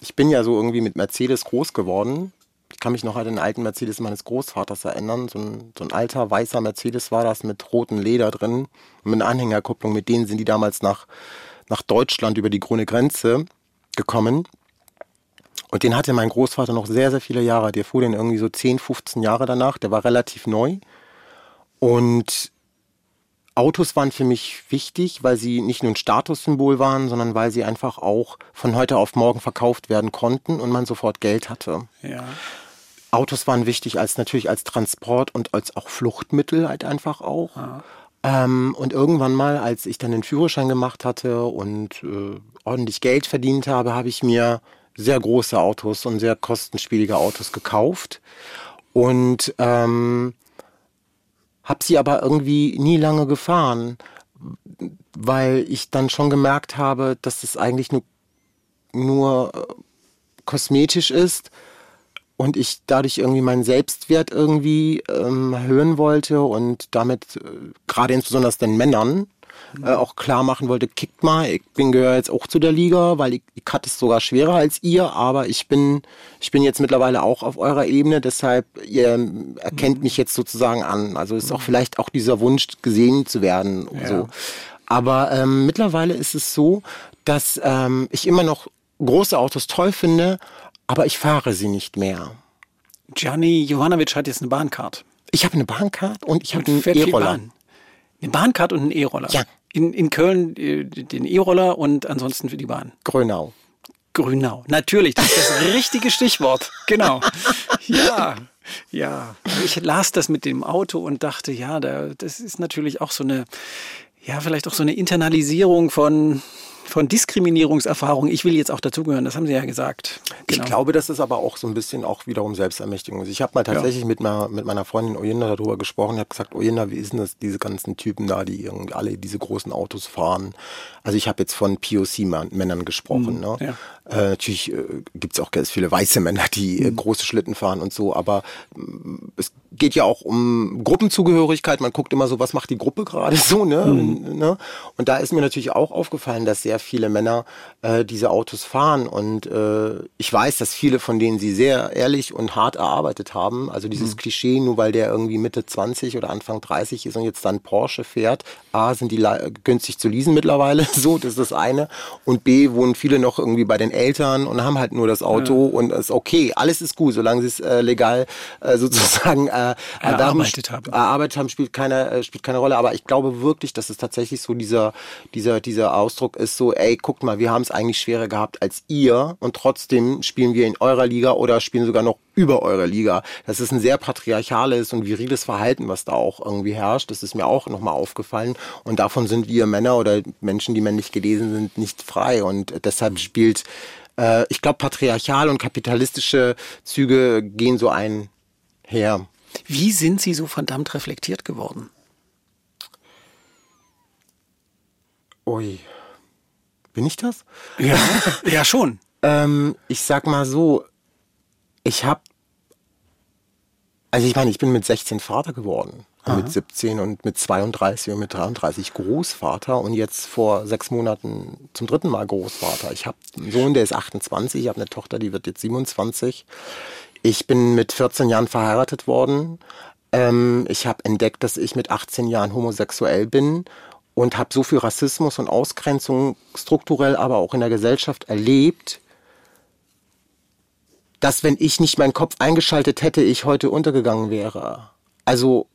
ich bin ja so irgendwie mit Mercedes groß geworden. Ich kann mich noch an den alten Mercedes meines Großvaters erinnern. So ein, so ein alter weißer Mercedes war das mit rotem Leder drin und mit einer Anhängerkupplung. Mit denen sind die damals nach, nach Deutschland über die grüne Grenze gekommen. Und den hatte mein Großvater noch sehr, sehr viele Jahre. Der fuhr den irgendwie so 10, 15 Jahre danach. Der war relativ neu. Und Autos waren für mich wichtig, weil sie nicht nur ein Statussymbol waren, sondern weil sie einfach auch von heute auf morgen verkauft werden konnten und man sofort Geld hatte. Ja. Autos waren wichtig als natürlich als Transport und als auch Fluchtmittel halt einfach auch. Ähm, und irgendwann mal, als ich dann den Führerschein gemacht hatte und äh, ordentlich Geld verdient habe, habe ich mir sehr große Autos und sehr kostenspielige Autos gekauft. Und ähm, habe sie aber irgendwie nie lange gefahren, weil ich dann schon gemerkt habe, dass es eigentlich nur, nur äh, kosmetisch ist und ich dadurch irgendwie meinen Selbstwert irgendwie ähm, erhöhen wollte und damit äh, gerade insbesondere den Männern äh, auch klar machen wollte, kickt mal, ich bin gehöre jetzt auch zu der Liga, weil ich, ich hatte es sogar schwerer als ihr, aber ich bin ich bin jetzt mittlerweile auch auf eurer Ebene, deshalb ihr erkennt mich jetzt sozusagen an. Also ist auch vielleicht auch dieser Wunsch gesehen zu werden und Ja. so. Aber ähm, mittlerweile ist es so, dass ähm, ich immer noch große Autos toll finde, aber ich fahre sie nicht mehr. Gianni Jovanovic hat jetzt eine Bahncard. Ich habe eine Bahncard und ich habe einen E-Roller. Bahn. Eine Bahncard und einen E-Roller. Ja. In, in Köln äh, den E-Roller und ansonsten für die Bahn. Grönau. Grünau. Natürlich, das ist das <laughs> richtige Stichwort. Genau. Ja, ja. Ich las das mit dem Auto und dachte, ja, da, das ist natürlich auch so eine, ja, vielleicht auch so eine Internalisierung von, von Diskriminierungserfahrung. Ich will jetzt auch dazugehören, das haben Sie ja gesagt. Genau. Ich glaube, das ist aber auch so ein bisschen auch wiederum Selbstermächtigung. Also Ich habe mal tatsächlich mit, meiner, mit meiner Freundin Oyinda darüber gesprochen. Ich habe gesagt, Oyinda, wie ist denn das, diese ganzen Typen da, die irgendwie alle diese großen Autos fahren? Also ich habe jetzt von POC-Männern gesprochen. ne? ja. Äh, natürlich äh, gibt es auch ganz viele weiße Männer, die äh, große Schlitten fahren und so, aber mm, es geht ja auch um Gruppenzugehörigkeit. Man guckt immer so, was macht die Gruppe gerade so, ne? ne? Und da ist mir natürlich auch aufgefallen, dass sehr viele Männer äh, diese Autos fahren und äh, ich weiß, dass viele von denen sie sehr ehrlich und hart erarbeitet haben. Also dieses Klischee, nur weil der irgendwie Mitte 20 oder Anfang 30 ist und jetzt dann Porsche fährt, A, sind die günstig zu leasen mittlerweile, <laughs> so, das ist das eine. Und B, wohnen viele noch irgendwie bei den Eltern und haben halt nur das Auto und es ist okay, alles ist gut, solange sie es äh, legal äh, <laughs> sozusagen äh, Erarbeitet haben. erarbeitet haben, spielt keine, äh, spielt keine Rolle. Aber ich glaube wirklich, dass es tatsächlich so dieser, dieser, dieser Ausdruck ist so, ey, guckt mal, wir haben es eigentlich schwerer gehabt als ihr und trotzdem spielen wir in eurer Liga oder spielen sogar noch über eure Liga. Das ist ein sehr patriarchales und viriles Verhalten, was da auch irgendwie herrscht. Das ist mir auch nochmal aufgefallen. Und davon sind wir Männer oder Menschen, die männlich gelesen sind, nicht frei. Und deshalb spielt, äh, ich glaube, patriarchal und kapitalistische Züge gehen so einher. Wie sind Sie so verdammt reflektiert geworden? Ui. Bin ich das? Ja, ja schon. <laughs> Ähm, ich sag mal so, ich hab, also ich meine, ich bin mit 16 Vater geworden, mit 17 und mit 32 und mit 33 Großvater und jetzt vor sechs Monaten zum dritten Mal Großvater. Ich habe einen Sohn, der ist 28, ich habe eine Tochter, die wird jetzt 27. Ich bin mit 14 Jahren verheiratet worden. Ähm, ich habe entdeckt, dass ich mit 18 Jahren homosexuell bin und habe so viel Rassismus und Ausgrenzung strukturell, aber auch in der Gesellschaft erlebt, dass wenn ich nicht meinen Kopf eingeschaltet hätte, ich heute untergegangen wäre. Also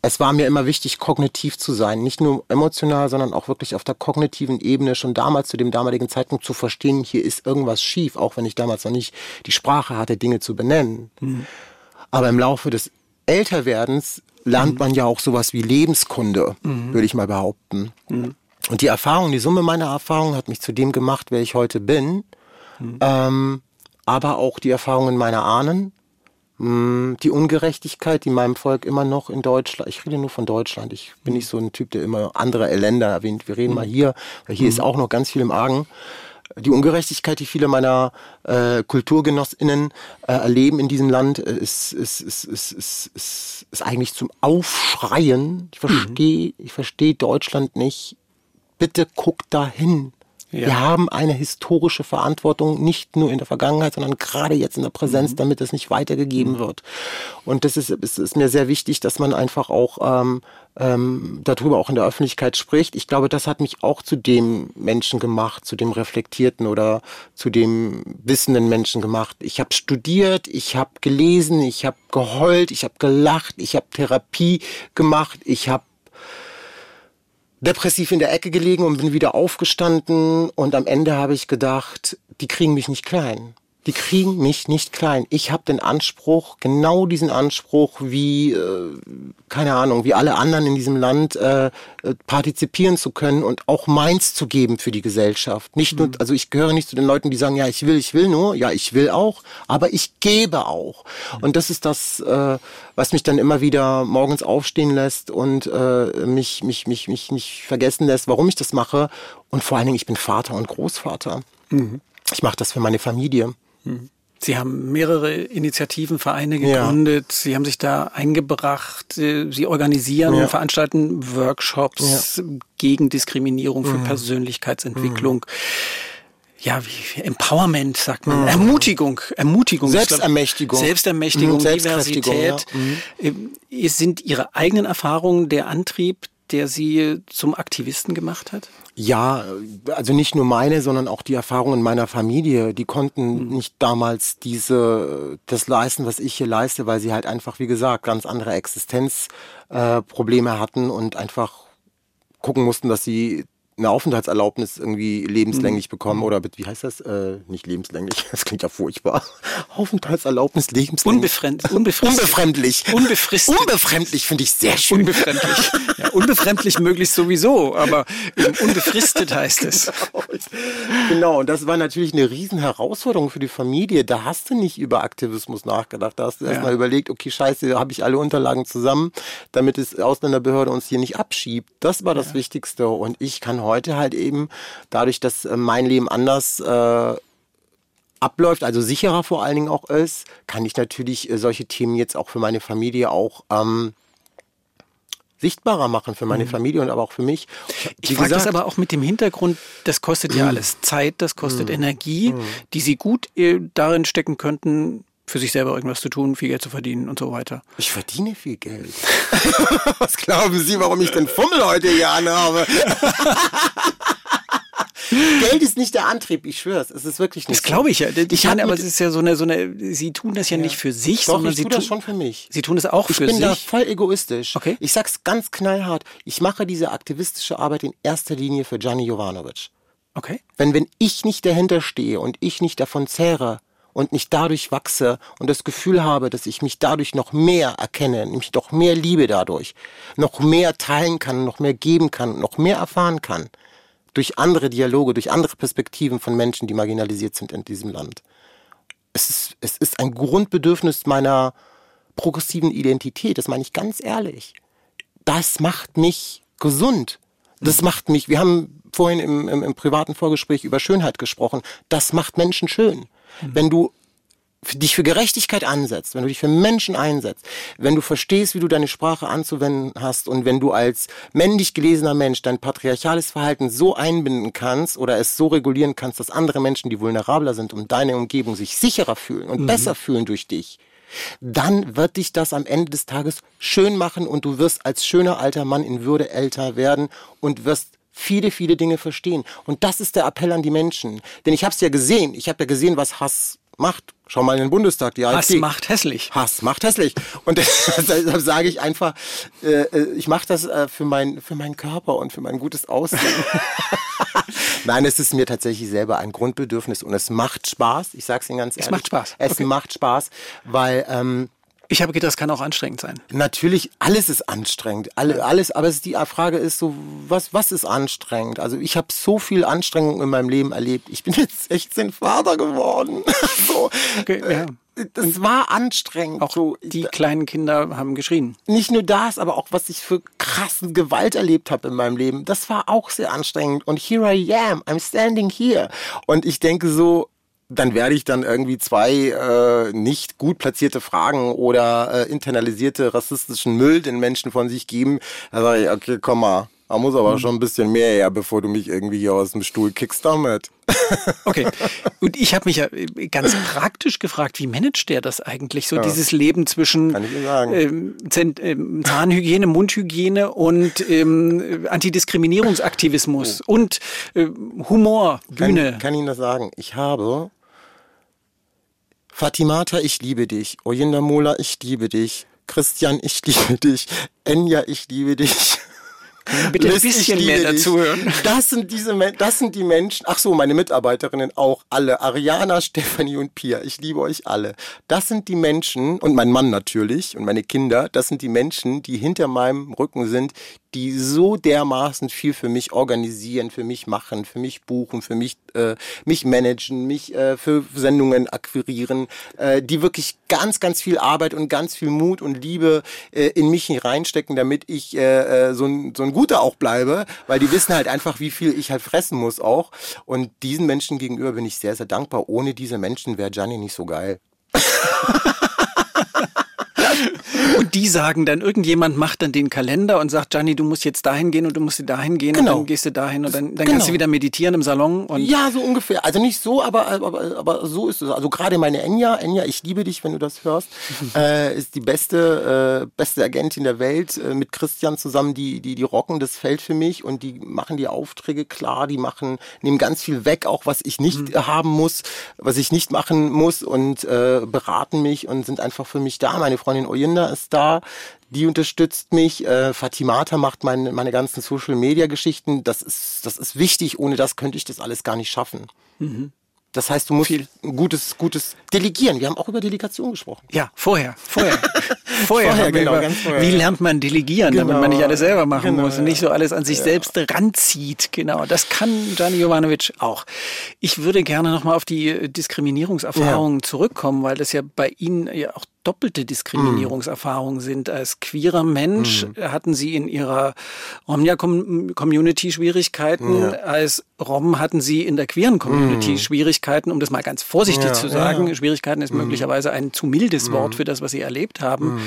es war mir immer wichtig, kognitiv zu sein. Nicht nur emotional, sondern auch wirklich auf der kognitiven Ebene schon damals zu dem damaligen Zeitpunkt zu verstehen, hier ist irgendwas schief, auch wenn ich damals noch nicht die Sprache hatte, Dinge zu benennen. Mhm. Aber im Laufe des Älterwerdens lernt mhm. man ja auch sowas wie Lebenskunde, mhm. würde ich mal behaupten. Mhm. Und die Erfahrung, die Summe meiner Erfahrungen hat mich zu dem gemacht, wer ich heute bin. Mhm. Ähm, aber auch die Erfahrungen meiner Ahnen, die Ungerechtigkeit, die meinem Volk immer noch in Deutschland, ich rede nur von Deutschland, ich bin nicht so ein Typ, der immer andere Länder erwähnt. Wir reden mal mhm. hier, weil hier ist mhm. auch noch ganz viel im Argen. Die Ungerechtigkeit, die viele meiner äh, KulturgenossInnen äh, erleben in diesem Land, äh, ist, ist, ist, ist, ist, ist, ist eigentlich zum Aufschreien. Ich verstehe, mhm. ich verstehe Deutschland nicht. Bitte guck dahin. Ja. Wir haben eine historische Verantwortung, nicht nur in der Vergangenheit, sondern gerade jetzt in der Präsenz, mhm. damit es nicht weitergegeben mhm. wird. Und das ist, ist, ist, mir sehr wichtig, dass man einfach auch ähm, ähm, darüber auch in der Öffentlichkeit spricht. Ich glaube, das hat mich auch zu dem Menschen gemacht, zu dem reflektierten oder zu dem wissenden Menschen gemacht. Ich habe studiert, ich habe gelesen, ich habe geheult, ich habe gelacht, ich habe Therapie gemacht, ich habe depressiv in der Ecke gelegen und bin wieder aufgestanden. Und am Ende habe ich gedacht, die kriegen mich nicht klein die kriegen mich nicht klein. Ich habe den Anspruch, genau diesen Anspruch, wie, äh, keine Ahnung, wie alle anderen in diesem Land äh, äh partizipieren zu können und auch meins zu geben für die Gesellschaft. Nicht nur, mhm. also ich gehöre nicht zu den Leuten, die sagen, ja, ich will, ich will nur, ja, ich will auch, aber ich gebe auch. Mhm. Und das ist das, äh, was mich dann immer wieder morgens aufstehen lässt und äh, mich, mich, mich, mich nicht vergessen lässt, warum ich das mache. Und vor allen Dingen, ich bin Vater und Großvater. Mhm. Ich mache das für meine Familie. Sie haben mehrere Initiativen, Vereine gegründet. Ja. Sie haben sich da eingebracht. Äh, Sie organisieren, ja. veranstalten Workshops ja. gegen Diskriminierung für mhm. Persönlichkeitsentwicklung. Mhm. Ja, wie, Empowerment sagt man. Mhm. Ermutigung, Ermutigung. Selbstermächtigung. Selbstermächtigung, mhm. Diversität. Mhm. Äh, sind Ihre eigenen Erfahrungen der Antrieb, der Sie zum Aktivisten gemacht hat? Ja, also nicht nur meine, sondern auch die Erfahrungen meiner Familie. Die konnten mhm. nicht damals diese, das leisten, was ich hier leiste, weil sie halt einfach, wie gesagt, ganz andere Existenzprobleme äh, hatten und einfach gucken mussten, dass sie eine Aufenthaltserlaubnis irgendwie lebenslänglich mhm. bekommen oder wie heißt das? Äh, nicht lebenslänglich, <laughs> das klingt ja furchtbar. Aufenthaltserlaubnis lebenslänglich. Unbefremd, <laughs> unbefristet. Unbefremdlich. Unbefristet. Unbefremdlich finde ich sehr schön. Unbefremdlich. <laughs> Ja, unbefremdlich möglichst sowieso, aber unbefristet heißt es. Genau. genau, und das war natürlich eine riesen Herausforderung für die Familie. Da hast du nicht über Aktivismus nachgedacht. Da hast du ja. erstmal überlegt, okay, scheiße, habe ich alle Unterlagen zusammen, damit es Ausländerbehörde uns hier nicht abschiebt. Das war das ja. Wichtigste. Und ich kann heute halt eben, dadurch, dass äh, mein Leben anders äh, abläuft, also sicherer vor allen Dingen auch ist, kann ich natürlich äh, solche Themen jetzt auch für meine Familie auch ähm, sichtbarer machen für meine mhm. Familie und aber auch für mich. Wie ich frage das aber auch mit dem Hintergrund, das kostet ja mhm. alles Zeit, das kostet mhm. Energie, die Sie gut äh, darin stecken könnten, für sich selber irgendwas zu tun, viel Geld zu verdienen und so weiter. Ich verdiene viel Geld. <laughs> Was glauben Sie, warum ich den Fummel heute hier anhabe? <laughs> Geld ist nicht der Antrieb, ich schwöre es. Es ist wirklich nicht. Das glaube ich ja. Ich, ich meine, aber es ist ja so eine, so eine, Sie tun das ja, ja. nicht für sich, Doch, sondern ich Sie tun das schon für mich. Sie tun es auch ich für sich. Ich bin da voll egoistisch. Okay. Ich sag's ganz knallhart. Ich mache diese aktivistische Arbeit in erster Linie für Gianni Jovanovic. Okay. Wenn, wenn ich nicht dahinter stehe und ich nicht davon zehre, und nicht dadurch wachse und das Gefühl habe, dass ich mich dadurch noch mehr erkenne, nämlich noch mehr liebe dadurch, noch mehr teilen kann, noch mehr geben kann, noch mehr erfahren kann, durch andere Dialoge, durch andere Perspektiven von Menschen, die marginalisiert sind in diesem Land. Es ist, es ist ein Grundbedürfnis meiner progressiven Identität, das meine ich ganz ehrlich. Das macht mich gesund. Das macht mich, wir haben vorhin im, im, im privaten Vorgespräch über Schönheit gesprochen, das macht Menschen schön. Mhm. Wenn du dich für Gerechtigkeit ansetzt, wenn du dich für Menschen einsetzt, wenn du verstehst, wie du deine Sprache anzuwenden hast und wenn du als männlich gelesener Mensch dein patriarchales Verhalten so einbinden kannst oder es so regulieren kannst, dass andere Menschen, die vulnerabler sind und deine Umgebung sich sicherer fühlen und mhm. besser fühlen durch dich, dann wird dich das am Ende des Tages schön machen und du wirst als schöner alter Mann in Würde älter werden und wirst viele, viele Dinge verstehen. Und das ist der Appell an die Menschen. Denn ich habe es ja gesehen. Ich habe ja gesehen, was Hass macht. Schau mal in den Bundestag, die AfD. Hass macht hässlich. Hass macht hässlich. Und <laughs> deshalb sage ich einfach, äh, äh ich mache das äh, für, mein, für meinen Körper und für mein gutes Aussehen. <laughs> Nein, es ist mir tatsächlich selber ein Grundbedürfnis und es macht Spaß. Ich sage es Ihnen ganz ehrlich. Es macht Spaß. Es okay. macht Spaß, weil ähm, ich habe gedacht, das kann auch anstrengend sein. Natürlich, alles ist anstrengend, alle, alles. Aber die Frage ist so, was, was ist anstrengend? Also ich habe so viel Anstrengung in meinem Leben erlebt. Ich bin jetzt 16 Vater geworden. <laughs> so. Okay, ja. Das war anstrengend. Auch so, die kleinen Kinder haben geschrien. Nicht nur das, aber auch was ich für krassen Gewalt erlebt habe in meinem Leben. Das war auch sehr anstrengend. Und here I am, I'm standing here. Und ich denke so, dann werde ich dann irgendwie zwei äh, nicht gut platzierte Fragen oder äh, internalisierte rassistischen Müll den Menschen von sich geben. Da sage ich, okay, komm mal, da muss aber mhm. schon ein bisschen mehr her, bevor du mich irgendwie hier aus dem Stuhl kickst damit. <laughs> Okay. Und ich habe mich ja äh, ganz praktisch gefragt, wie managt der das eigentlich? So ja. dieses Leben zwischen ähm, ähm, Zahnhygiene, Mundhygiene und ähm, Antidiskriminierungsaktivismus oh. und äh, Humor, Bühne. Kann, kann Ihnen das sagen? Ich habe Fatimata, ich liebe dich. Oyinda Mola, ich liebe dich. Christian, ich liebe dich. Enya, ich liebe dich. Bitte ein bisschen mehr dazu hören. Das sind diese, das sind die Menschen. Ach so, meine Mitarbeiterinnen auch alle. Ariana, Stephanie und Pia. Ich liebe euch alle. Das sind die Menschen und mein Mann natürlich und meine Kinder. Das sind die Menschen, die hinter meinem Rücken sind, die so dermaßen viel für mich organisieren, für mich machen, für mich buchen, für mich äh, mich managen, mich äh, für Sendungen akquirieren, äh, die wirklich ganz, ganz viel Arbeit und ganz viel Mut und Liebe äh, in mich reinstecken, damit ich äh, äh, so, ein, so ein Guter auch bleibe, weil die wissen halt einfach, wie viel ich halt fressen muss auch. Und diesen Menschen gegenüber bin ich sehr, sehr dankbar. Ohne diese Menschen wäre Gianni nicht so geil. <laughs> Und die sagen dann, irgendjemand macht dann den Kalender und sagt, Gianni, du musst jetzt dahin gehen und du musst dahin gehen genau. und dann gehst du dahin und dann, dann genau. kannst du wieder meditieren im Salon. Und ja, so ungefähr. Also nicht so, aber, aber, aber so ist es. Also gerade meine Enya, Enya, ich liebe dich, wenn du das hörst, <laughs> äh, ist die beste, äh, beste Agentin der Welt äh, mit Christian zusammen, die, die, die rocken das Feld für mich und die machen die Aufträge klar, die machen, nehmen ganz viel weg, auch was ich nicht mhm. haben muss, was ich nicht machen muss und äh, beraten mich und sind einfach für mich da. Meine Freundin Oyinda ist da, die unterstützt mich. Äh, Fatimata macht meine, meine ganzen Social-Media-Geschichten. Das ist, das ist wichtig. Ohne das könnte ich das alles gar nicht schaffen. Mhm. Das heißt, du musst Viel. ein gutes, gutes Delegieren. Wir haben auch über Delegation gesprochen. Ja, vorher, vorher. <laughs> vorher, vorher genau, über, vorher. Wie lernt man delegieren, genau. damit man nicht alles selber machen genau, muss und nicht so alles an sich ja. selbst ranzieht. Genau, das kann Gianni Jovanovic auch. Ich würde gerne nochmal auf die Diskriminierungserfahrungen ja. zurückkommen, weil das ja bei Ihnen ja auch doppelte Diskriminierungserfahrungen sind. Als queerer Mensch mhm. hatten Sie in Ihrer Romja-Community Schwierigkeiten. Ja. Als Rom hatten Sie in der queeren Community mhm. Schwierigkeiten, um das mal ganz vorsichtig ja, zu sagen. Ja. Schwierigkeiten ist mhm. möglicherweise ein zu mildes Wort mhm. für das, was Sie erlebt haben. Mhm.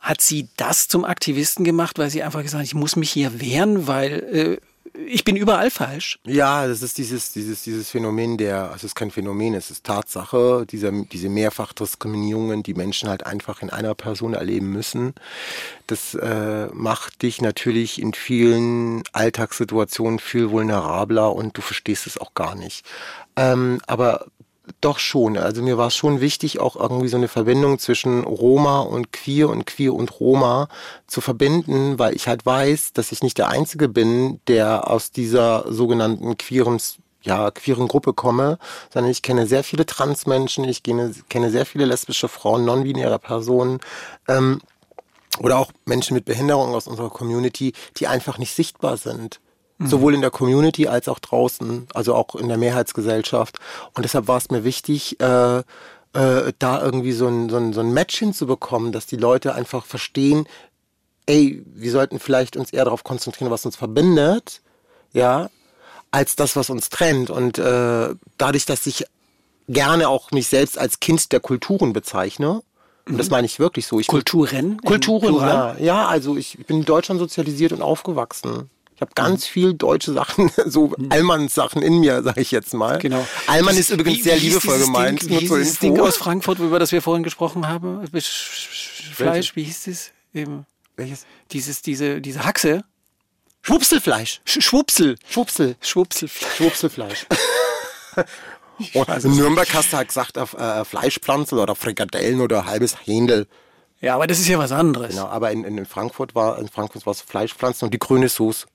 Hat sie das zum Aktivisten gemacht, weil sie einfach gesagt hat, ich muss mich hier wehren, weil äh, ich bin überall falsch. Ja, das ist dieses, dieses, dieses Phänomen der, also es ist kein Phänomen, es ist Tatsache, dieser, diese Mehrfachdiskriminierungen, die Menschen halt einfach in einer Person erleben müssen. Das äh, macht dich natürlich in vielen Alltagssituationen viel vulnerabler und du verstehst es auch gar nicht. Ähm, aber doch schon. Also mir war es schon wichtig, auch irgendwie so eine Verbindung zwischen Roma und Queer und Queer und Roma zu verbinden, weil ich halt weiß, dass ich nicht der Einzige bin, der aus dieser sogenannten queeren ja, queeren Gruppe komme, sondern ich kenne sehr viele Transmenschen, ich kenne, sehr viele lesbische Frauen, non-binäre Personen, ähm, oder auch Menschen mit Behinderung aus unserer Community, die einfach nicht sichtbar sind. Mhm. Sowohl in der Community als auch draußen, also auch in der Mehrheitsgesellschaft. Und deshalb war es mir wichtig, äh, äh, da irgendwie so ein, so, ein, so ein Match hinzubekommen, dass die Leute einfach verstehen, ey, wir sollten vielleicht uns eher darauf konzentrieren, was uns verbindet, ja, als das, was uns trennt. Und äh, dadurch, dass ich gerne auch mich selbst als Kind der Kulturen bezeichne, und das mhm. meine ich wirklich so. Ich Kulturen? Kulturen, ja. Ja, also ich bin in Deutschland sozialisiert und aufgewachsen. Ich habe ganz viel deutsche Sachen, <laughs> so mhm. Allmanns-Sachen in mir, sage ich jetzt mal. Genau. Allmann ist übrigens wie, sehr liebevoll gemeint. Ding, wie hieß dieses Ding aus Frankfurt, über das wir vorhin gesprochen haben? Fleisch, wie hieß das? Eben. Welches? Dieses, diese, diese Haxe. Schwupselfleisch. Sch Schwupsel. Schwupsel. Schwupselfleisch. <laughs> Schwupselfleisch. Und in Nürnberg hast du halt gesagt, äh, Fleischpflanzel oder Frikadellen oder halbes Händel. Ja, aber das ist ja was anderes. Genau, aber in, in Frankfurt war in Frankfurt war es Fleischpflanzen und die grüne Soße.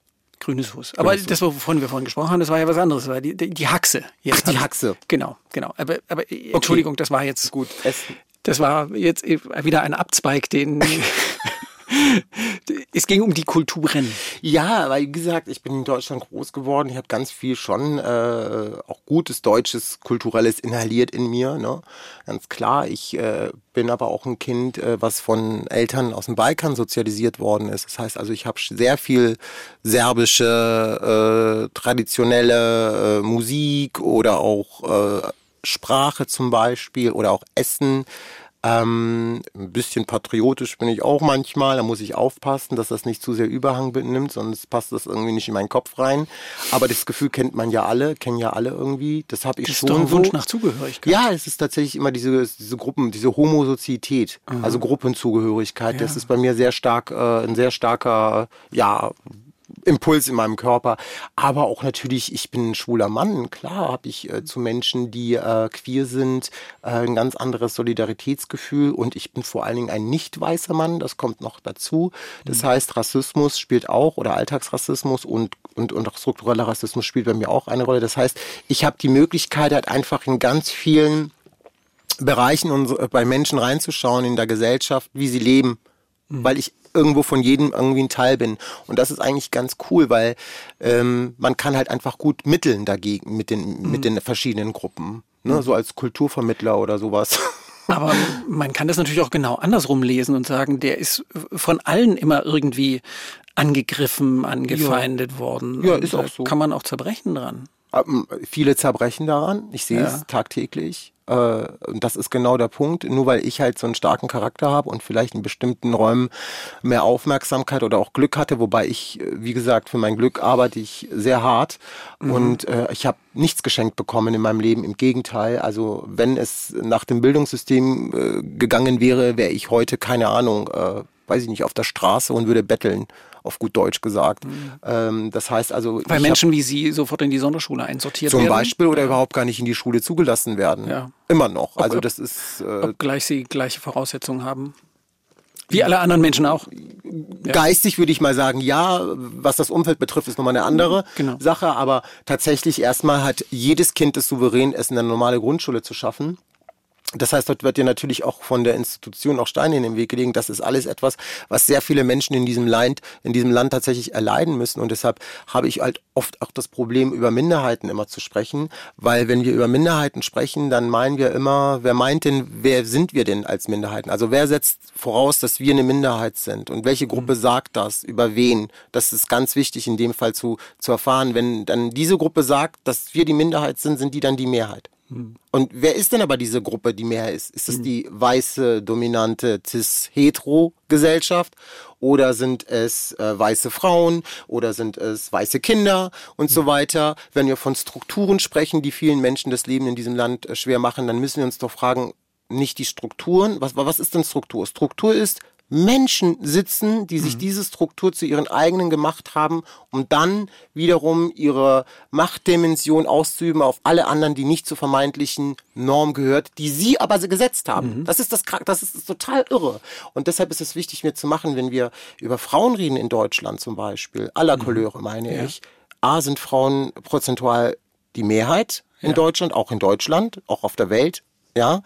Grünes Soße. Aber Grünes das, wovon wir vorhin gesprochen haben, das war ja was anderes. Das war die, die, die Haxe. Jetzt Ach, die Haxe. Genau, genau. Aber, aber okay. Entschuldigung, das war jetzt gut. Essen. Das war jetzt wieder ein Abzweig, den <laughs> es ging um die Kulturen. Ja, weil wie gesagt, ich bin in Deutschland groß geworden. Ich habe ganz viel schon äh, auch gutes deutsches kulturelles inhaliert in mir. Ne? Ganz klar. Ich äh, bin aber auch ein Kind, äh, was von Eltern aus dem Balkan sozialisiert worden ist. Das heißt also, ich habe sehr viel serbische äh, traditionelle äh, Musik oder auch äh, Sprache zum Beispiel oder auch Essen ähm, ein bisschen patriotisch bin ich auch manchmal. Da muss ich aufpassen, dass das nicht zu sehr Überhang nimmt, sonst passt das irgendwie nicht in meinen Kopf rein. Aber das Gefühl kennt man ja alle, kennen ja alle irgendwie. Das habe ich das schon. Ist doch ein Wunsch nach Zugehörigkeit. Ja, es ist tatsächlich immer diese, diese Gruppen, diese Homosozietät, mhm. also Gruppenzugehörigkeit. Ja. Das ist bei mir sehr stark, äh, ein sehr starker, ja, Impuls in meinem Körper. Aber auch natürlich, ich bin ein schwuler Mann. Klar habe ich äh, zu Menschen, die äh, queer sind, äh, ein ganz anderes Solidaritätsgefühl. Und ich bin vor allen Dingen ein nicht weißer Mann. Das kommt noch dazu. Das mhm. heißt, Rassismus spielt auch oder Alltagsrassismus und, und, und auch struktureller Rassismus spielt bei mir auch eine Rolle. Das heißt, ich habe die Möglichkeit halt einfach in ganz vielen Bereichen und bei Menschen reinzuschauen in der Gesellschaft, wie sie leben. Mhm. Weil ich irgendwo von jedem irgendwie ein Teil bin. Und das ist eigentlich ganz cool, weil ähm, man kann halt einfach gut mitteln dagegen mit den, mhm. mit den verschiedenen Gruppen. Ne? Mhm. So als Kulturvermittler oder sowas. <laughs> Aber man kann das natürlich auch genau andersrum lesen und sagen, der ist von allen immer irgendwie angegriffen, angefeindet ja. worden. Ja, ist auch so. Kann man auch zerbrechen dran. Viele zerbrechen daran. Ich sehe ja. es tagtäglich. Äh, und das ist genau der Punkt. Nur weil ich halt so einen starken Charakter habe und vielleicht in bestimmten Räumen mehr Aufmerksamkeit oder auch Glück hatte, wobei ich, äh, wie gesagt, für mein Glück arbeite ich sehr hart mhm. und äh, ich habe nichts geschenkt bekommen in meinem Leben. Im Gegenteil, also wenn es nach dem Bildungssystem äh, gegangen wäre, wäre ich heute keine Ahnung, äh, weiß ich nicht, auf der Straße und würde betteln auf gut Deutsch gesagt. Mhm. Ähm, das heißt also. Weil Menschen wie Sie sofort in die Sonderschule einsortiert zum werden? Zum Beispiel oder ja. überhaupt gar nicht in die Schule zugelassen werden. Ja. Immer noch. Also das ist. Äh, ob gleich Sie gleiche Voraussetzungen haben? Wie alle anderen Menschen auch. Geistig würde ich mal sagen, ja. Was das Umfeld betrifft, ist nochmal eine andere genau. Sache. Aber tatsächlich erstmal hat jedes Kind es souverän, es in eine normale Grundschule zu schaffen. Das heißt, dort wird dir natürlich auch von der Institution auch Steine in den Weg gelegen. Das ist alles etwas, was sehr viele Menschen in diesem Land, in diesem Land tatsächlich erleiden müssen. Und deshalb habe ich halt oft auch das Problem, über Minderheiten immer zu sprechen. Weil wenn wir über Minderheiten sprechen, dann meinen wir immer, wer meint denn, wer sind wir denn als Minderheiten? Also wer setzt voraus, dass wir eine Minderheit sind? Und welche Gruppe mhm. sagt das? Über wen? Das ist ganz wichtig in dem Fall zu, zu erfahren. Wenn dann diese Gruppe sagt, dass wir die Minderheit sind, sind die dann die Mehrheit. Und wer ist denn aber diese Gruppe, die mehr ist? Ist es hm. die weiße, dominante Cis-Hetero-Gesellschaft? Oder sind es äh, weiße Frauen? Oder sind es weiße Kinder? Und so hm. weiter. Wenn wir von Strukturen sprechen, die vielen Menschen das Leben in diesem Land äh, schwer machen, dann müssen wir uns doch fragen, nicht die Strukturen. Was, was ist denn Struktur? Struktur ist, Menschen sitzen, die sich mhm. diese Struktur zu ihren eigenen gemacht haben, um dann wiederum ihre Machtdimension auszuüben auf alle anderen, die nicht zur vermeintlichen Norm gehört, die sie aber gesetzt haben. Mhm. Das ist das, das ist total irre. Und deshalb ist es wichtig, mir zu machen, wenn wir über Frauen reden in Deutschland zum Beispiel, aller mhm. Couleur meine ja. ich. A sind Frauen prozentual die Mehrheit in ja. Deutschland, auch in Deutschland, auch auf der Welt, ja.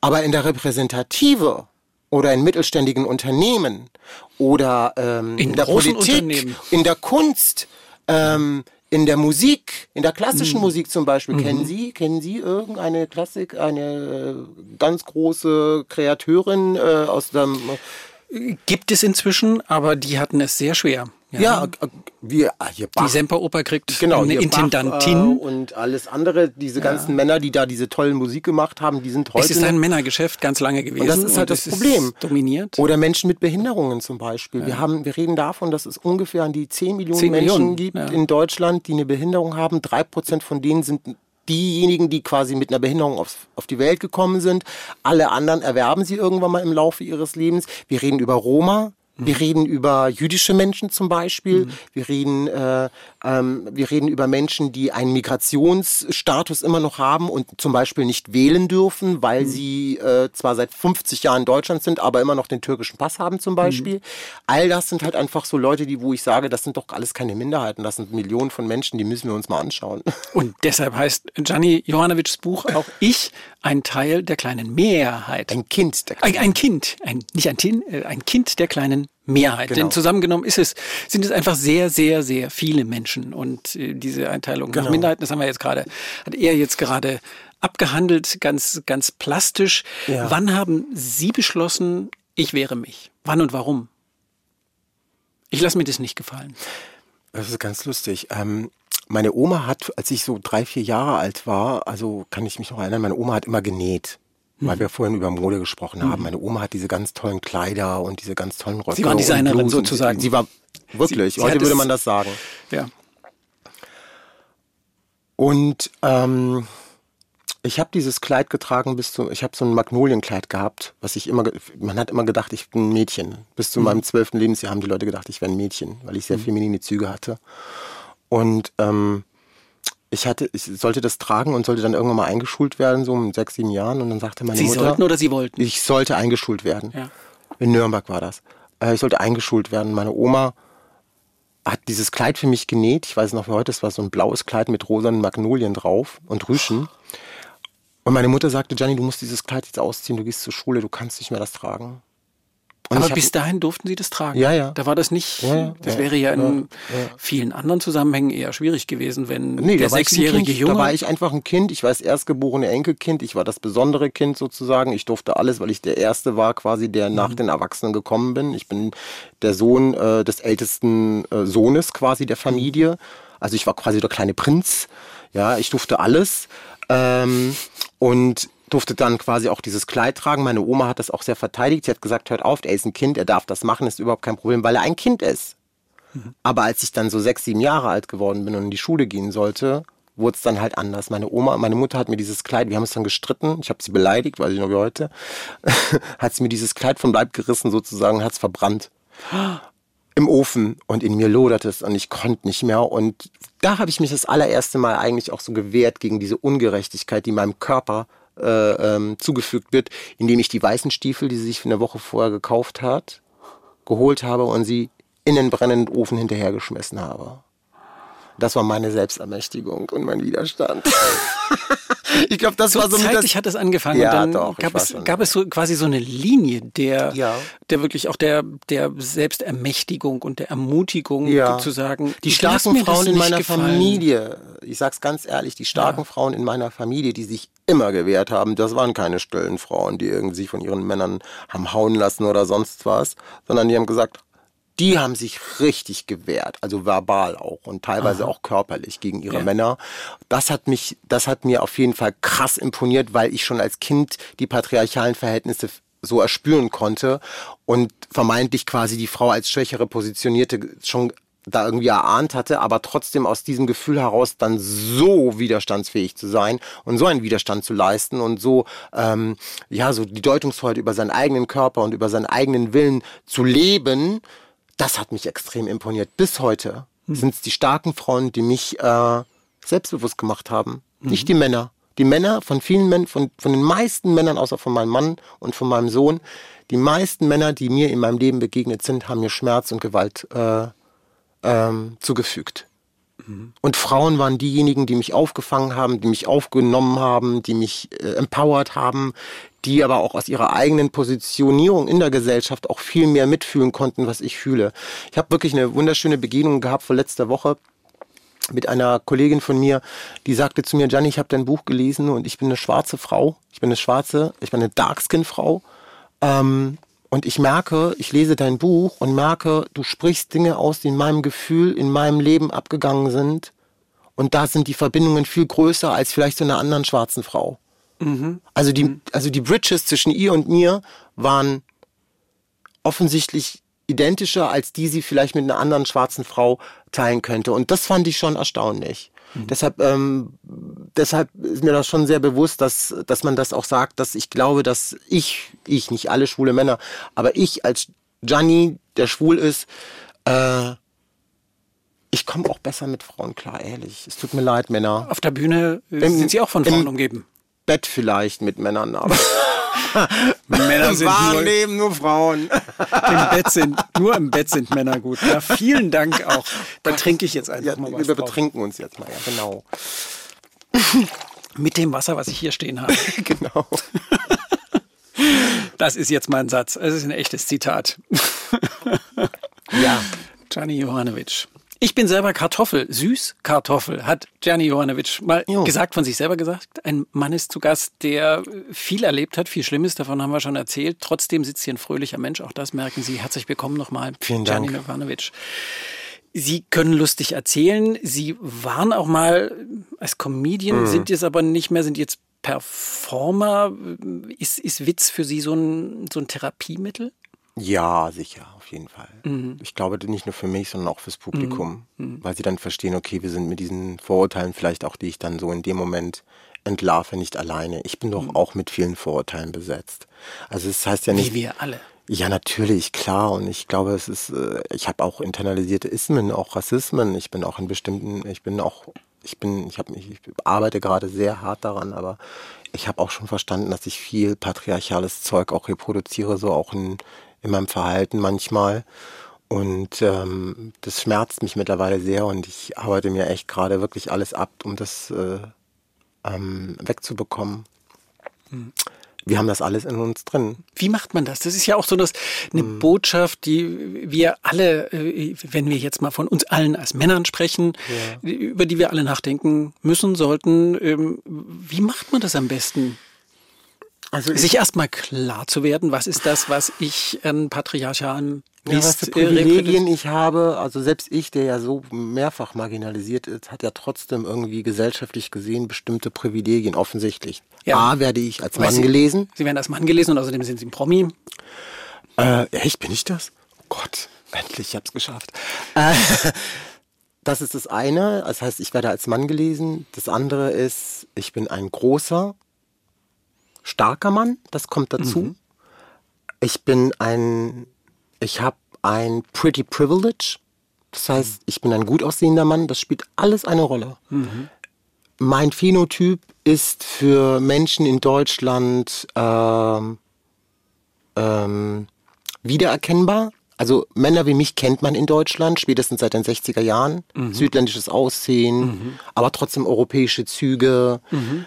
Aber in der Repräsentative oder in mittelständigen Unternehmen oder ähm, in, in der Politik, in der Kunst, ähm, in der Musik, in der klassischen mhm. Musik zum Beispiel. Mhm. Kennen Sie, kennen Sie irgendeine Klassik, eine äh, ganz große Kreateurin äh, aus dem Gibt es inzwischen, aber die hatten es sehr schwer. Ja, ja äh, wir, ah, hier Bach. Die Semperoper kriegt genau, eine Intendantin. Bach, äh, und alles andere, diese ganzen ja. Männer, die da diese tollen Musik gemacht haben, die sind heute. Es ist ein Männergeschäft ganz lange gewesen. Und das ist halt das Problem. Dominiert. Oder Menschen mit Behinderungen zum Beispiel. Ja. Wir haben, wir reden davon, dass es ungefähr an die 10 Millionen 10 Menschen Millionen. gibt in Deutschland, die eine Behinderung haben. Drei Prozent von denen sind diejenigen, die quasi mit einer Behinderung auf, auf die Welt gekommen sind. Alle anderen erwerben sie irgendwann mal im Laufe ihres Lebens. Wir reden über Roma, Wir reden über jüdische Menschen zum Beispiel. Mhm. Wir reden, äh, ähm, wir reden über Menschen, die einen Migrationsstatus immer noch haben und zum Beispiel nicht wählen dürfen, weil mhm. sie äh, zwar seit 50 Jahren in Deutschland sind, aber immer noch den türkischen Pass haben zum Beispiel. Mhm. All das sind halt einfach so Leute, die, wo ich sage, das sind doch alles keine Minderheiten. Das sind Millionen von Menschen, die müssen wir uns mal anschauen. <laughs> Und deshalb heißt Gianni Johanovics Buch auch Ich, ein Teil der kleinen Mehrheit. Ein Kind der kleinen Ein, ein Kind, ein, nicht ein Tin, äh, ein Kind der kleinen Mehrheit. Genau. Denn zusammengenommen ist es, sind es einfach sehr, sehr, sehr viele Menschen. Und äh, diese Einteilung genau. nach Minderheiten, das haben wir jetzt gerade, hat er jetzt gerade abgehandelt, ganz, ganz plastisch. Ja. Wann haben Sie beschlossen, ich wäre mich? Wann und warum? Ich lasse mir das nicht gefallen. Das ist ganz lustig. Ähm, meine Oma hat, als ich so drei, vier Jahre alt war, also kann ich mich noch erinnern, meine Oma hat immer genäht weil wir vorhin über Mode gesprochen haben. Mhm. Meine Oma hat diese ganz tollen Kleider und diese ganz tollen Röcke. Sie war Designerin sozusagen. Sie, war wirklich, sie, sie heute würde man das sagen. Ja. Und ähm, ich habe dieses Kleid getragen bis zu, ich habe so ein Magnolienkleid gehabt, was ich immer, man hat immer gedacht, ich bin ein Mädchen. Bis zu mhm. meinem zwölften Lebensjahr haben die Leute gedacht, ich wäre ein Mädchen, weil ich sehr mhm. feminine Züge hatte. Und ähm, ich hatte, ich sollte das tragen und sollte dann irgendwann mal eingeschult werden, so um sechs, sieben Jahren. Und dann sagte meine Sie Mutter. Sie sollten oder Sie wollten? Ich sollte eingeschult werden. Ja. In Nürnberg war das. Äh, ich sollte eingeschult werden. Meine Oma hat dieses Kleid für mich genäht. Ich weiß noch wie heute, es war so ein blaues Kleid mit rosanen Magnolien drauf und Rüschen. Und meine Mutter sagte, Gianni, du musst dieses Kleid jetzt ausziehen, du gehst zur Schule, du kannst nicht mehr das tragen. Und Aber bis dahin durften Sie das tragen. Ja, ja. Da war das nicht, ja, ja, das wäre ja in ja, vielen anderen Zusammenhängen eher schwierig gewesen, wenn nee, der sechsjährige Junge. Da war ich einfach ein Kind, ich war das erstgeborene Enkelkind, ich war das besondere Kind sozusagen. Ich durfte alles, weil ich der Erste war, quasi, der nach mhm. den Erwachsenen gekommen bin. Ich bin der Sohn äh, des ältesten äh, Sohnes quasi der Familie. Also ich war quasi der kleine Prinz. Ja, ich durfte alles. Ähm, und durfte dann quasi auch dieses Kleid tragen. Meine Oma hat das auch sehr verteidigt. Sie hat gesagt, hört auf, er ist ein Kind, er darf das machen, ist überhaupt kein Problem, weil er ein Kind ist. Mhm. Aber als ich dann so sechs, sieben Jahre alt geworden bin und in die Schule gehen sollte, wurde es dann halt anders. Meine Oma, meine Mutter hat mir dieses Kleid, wir haben es dann gestritten, ich habe sie beleidigt, weiß ich noch wie heute, <laughs> hat sie mir dieses Kleid vom Leib gerissen sozusagen, hat es verbrannt. Im Ofen und in mir lodert es und ich konnte nicht mehr. Und da habe ich mich das allererste Mal eigentlich auch so gewehrt gegen diese Ungerechtigkeit, die meinem Körper äh, ähm, zugefügt wird, indem ich die weißen Stiefel, die sie sich eine Woche vorher gekauft hat, geholt habe und sie in den brennenden Ofen hinterhergeschmissen habe. Das war meine Selbstermächtigung und mein Widerstand. <laughs> ich glaube, das so war so zeitlich das hat es angefangen ja, und dann doch, gab es gab es so quasi so eine Linie der ja. der wirklich auch der der Selbstermächtigung und der Ermutigung ja. sozusagen. Die starken Frauen in meiner gefallen. Familie, ich sag's ganz ehrlich, die starken Frauen in meiner Familie, die sich immer gewehrt haben, das waren keine stillen Frauen, die irgendwie von ihren Männern haben hauen lassen oder sonst was, sondern die haben gesagt, die haben sich richtig gewehrt, also verbal auch und teilweise Aha. auch körperlich gegen ihre ja. Männer. Das hat mich, das hat mir auf jeden Fall krass imponiert, weil ich schon als Kind die patriarchalen Verhältnisse so erspüren konnte und vermeintlich quasi die Frau als schwächere positionierte schon da irgendwie erahnt hatte, aber trotzdem aus diesem Gefühl heraus dann so widerstandsfähig zu sein und so einen Widerstand zu leisten und so ähm, ja so die Deutungshoheit über seinen eigenen Körper und über seinen eigenen Willen zu leben, das hat mich extrem imponiert. Bis heute mhm. sind es die starken Frauen, die mich äh, selbstbewusst gemacht haben. Mhm. Nicht die Männer. Die Männer von vielen Männern, von, von den meisten Männern, außer von meinem Mann und von meinem Sohn, die meisten Männer, die mir in meinem Leben begegnet sind, haben mir Schmerz und Gewalt äh, ähm, zugefügt. Mhm. Und Frauen waren diejenigen, die mich aufgefangen haben, die mich aufgenommen haben, die mich äh, empowered haben, die aber auch aus ihrer eigenen Positionierung in der Gesellschaft auch viel mehr mitfühlen konnten, was ich fühle. Ich habe wirklich eine wunderschöne Begegnung gehabt vor letzter Woche mit einer Kollegin von mir, die sagte zu mir, Gianni, ich habe dein Buch gelesen und ich bin eine schwarze Frau. Ich bin eine schwarze, ich bin eine Darkskin-Frau. Ähm, und ich merke, ich lese dein Buch und merke, du sprichst Dinge aus, die in meinem Gefühl, in meinem Leben abgegangen sind. Und da sind die Verbindungen viel größer als vielleicht zu einer anderen schwarzen Frau. Mhm. Also, die, mhm. also die Bridges zwischen ihr und mir waren offensichtlich identischer, als die sie vielleicht mit einer anderen schwarzen Frau teilen könnte. Und das fand ich schon erstaunlich. Mhm. Deshalb, ähm, deshalb ist mir das schon sehr bewusst, dass, dass man das auch sagt, dass ich glaube, dass ich, ich, nicht alle schwule Männer, aber ich als Gianni, der schwul ist, äh, ich komme auch besser mit Frauen klar, ehrlich. Es tut mir leid, Männer. Auf der Bühne Im, sind Sie auch von Frauen im umgeben? Bett vielleicht mit Männern, aber <laughs> Männer im sind wahren nur, Leben nur Frauen. im Bett sind, nur im Bett sind Männer gut. Ja, vielen Dank auch. <laughs> Da trinke ich jetzt einfach Ja, mal wir was drauf. betrinken uns jetzt mal, ja, genau. Mit dem Wasser, was ich hier stehen habe. <laughs> genau. Das ist jetzt mein Satz. Es ist ein echtes Zitat. Ja. Gianni Johanovic. Ich bin selber Kartoffel, Süßkartoffel, hat Gianni Johanovic mal Jo. gesagt, von sich selber gesagt. Ein Mann ist zu Gast, der viel erlebt hat, viel Schlimmes, davon haben wir schon erzählt. Trotzdem sitzt hier ein fröhlicher Mensch, auch das merken Sie. Herzlich willkommen nochmal, Vielen Gianni Dank. Johanovic. Sie können lustig erzählen. Sie waren auch mal als Comedian, Mhm. sind jetzt aber nicht mehr, sind jetzt Performer. Ist, ist Witz für Sie so ein, so ein Therapiemittel? Ja, sicher, auf jeden Fall. Mhm. Ich glaube nicht nur für mich, sondern auch fürs Publikum, weil sie dann verstehen, okay, wir sind mit diesen Vorurteilen vielleicht auch, die ich dann so in dem Moment entlarve, nicht alleine. Ich bin doch Mhm. auch mit vielen Vorurteilen besetzt. Also es heißt ja nicht, Wie wir alle. Ja, natürlich, klar. Und ich glaube, es ist, äh, ich habe auch internalisierte Ismen, auch Rassismen. Ich bin auch in bestimmten, ich bin auch, ich bin, ich habe mich, ich arbeite gerade sehr hart daran, aber ich habe auch schon verstanden, dass ich viel patriarchales Zeug auch reproduziere, so auch in, in meinem Verhalten manchmal. Und ähm, das schmerzt mich mittlerweile sehr und ich arbeite mir echt gerade wirklich alles ab, um das äh, ähm, wegzubekommen. Wir haben das alles in uns drin. Wie macht man das? Das ist ja auch so das, eine Mhm. Botschaft, die wir alle, äh, wenn wir jetzt mal von uns allen als Männern sprechen, über die wir alle nachdenken müssen, sollten. Ähm, Wie macht man das am besten? Also ich- Sich erstmal klar zu werden, was ist das, was ich an patriarchalen Ja, was für äh, Privilegien ich habe, also selbst ich, der ja so mehrfach marginalisiert ist, hat ja trotzdem irgendwie gesellschaftlich gesehen bestimmte Privilegien, offensichtlich. Ja. A, werde ich als Mann Sie- gelesen. Sie werden als Mann gelesen und außerdem sind Sie ein Promi. Äh, echt, bin ich das? Oh Gott, endlich, ich hab's geschafft. Äh, <laughs> das ist das eine, das heißt, ich werde als Mann gelesen. Das andere ist, ich bin ein großer, starker Mann, das kommt dazu. Ich bin ein, ich habe ein pretty privilege. Das heißt, ich bin ein gut aussehender Mann, das spielt alles eine Rolle. Mein Phänotyp ist für Menschen in Deutschland ähm, ähm, wiedererkennbar. Also Männer wie mich kennt man in Deutschland, spätestens seit den 60er Jahren. Südländisches Aussehen, aber trotzdem europäische Züge.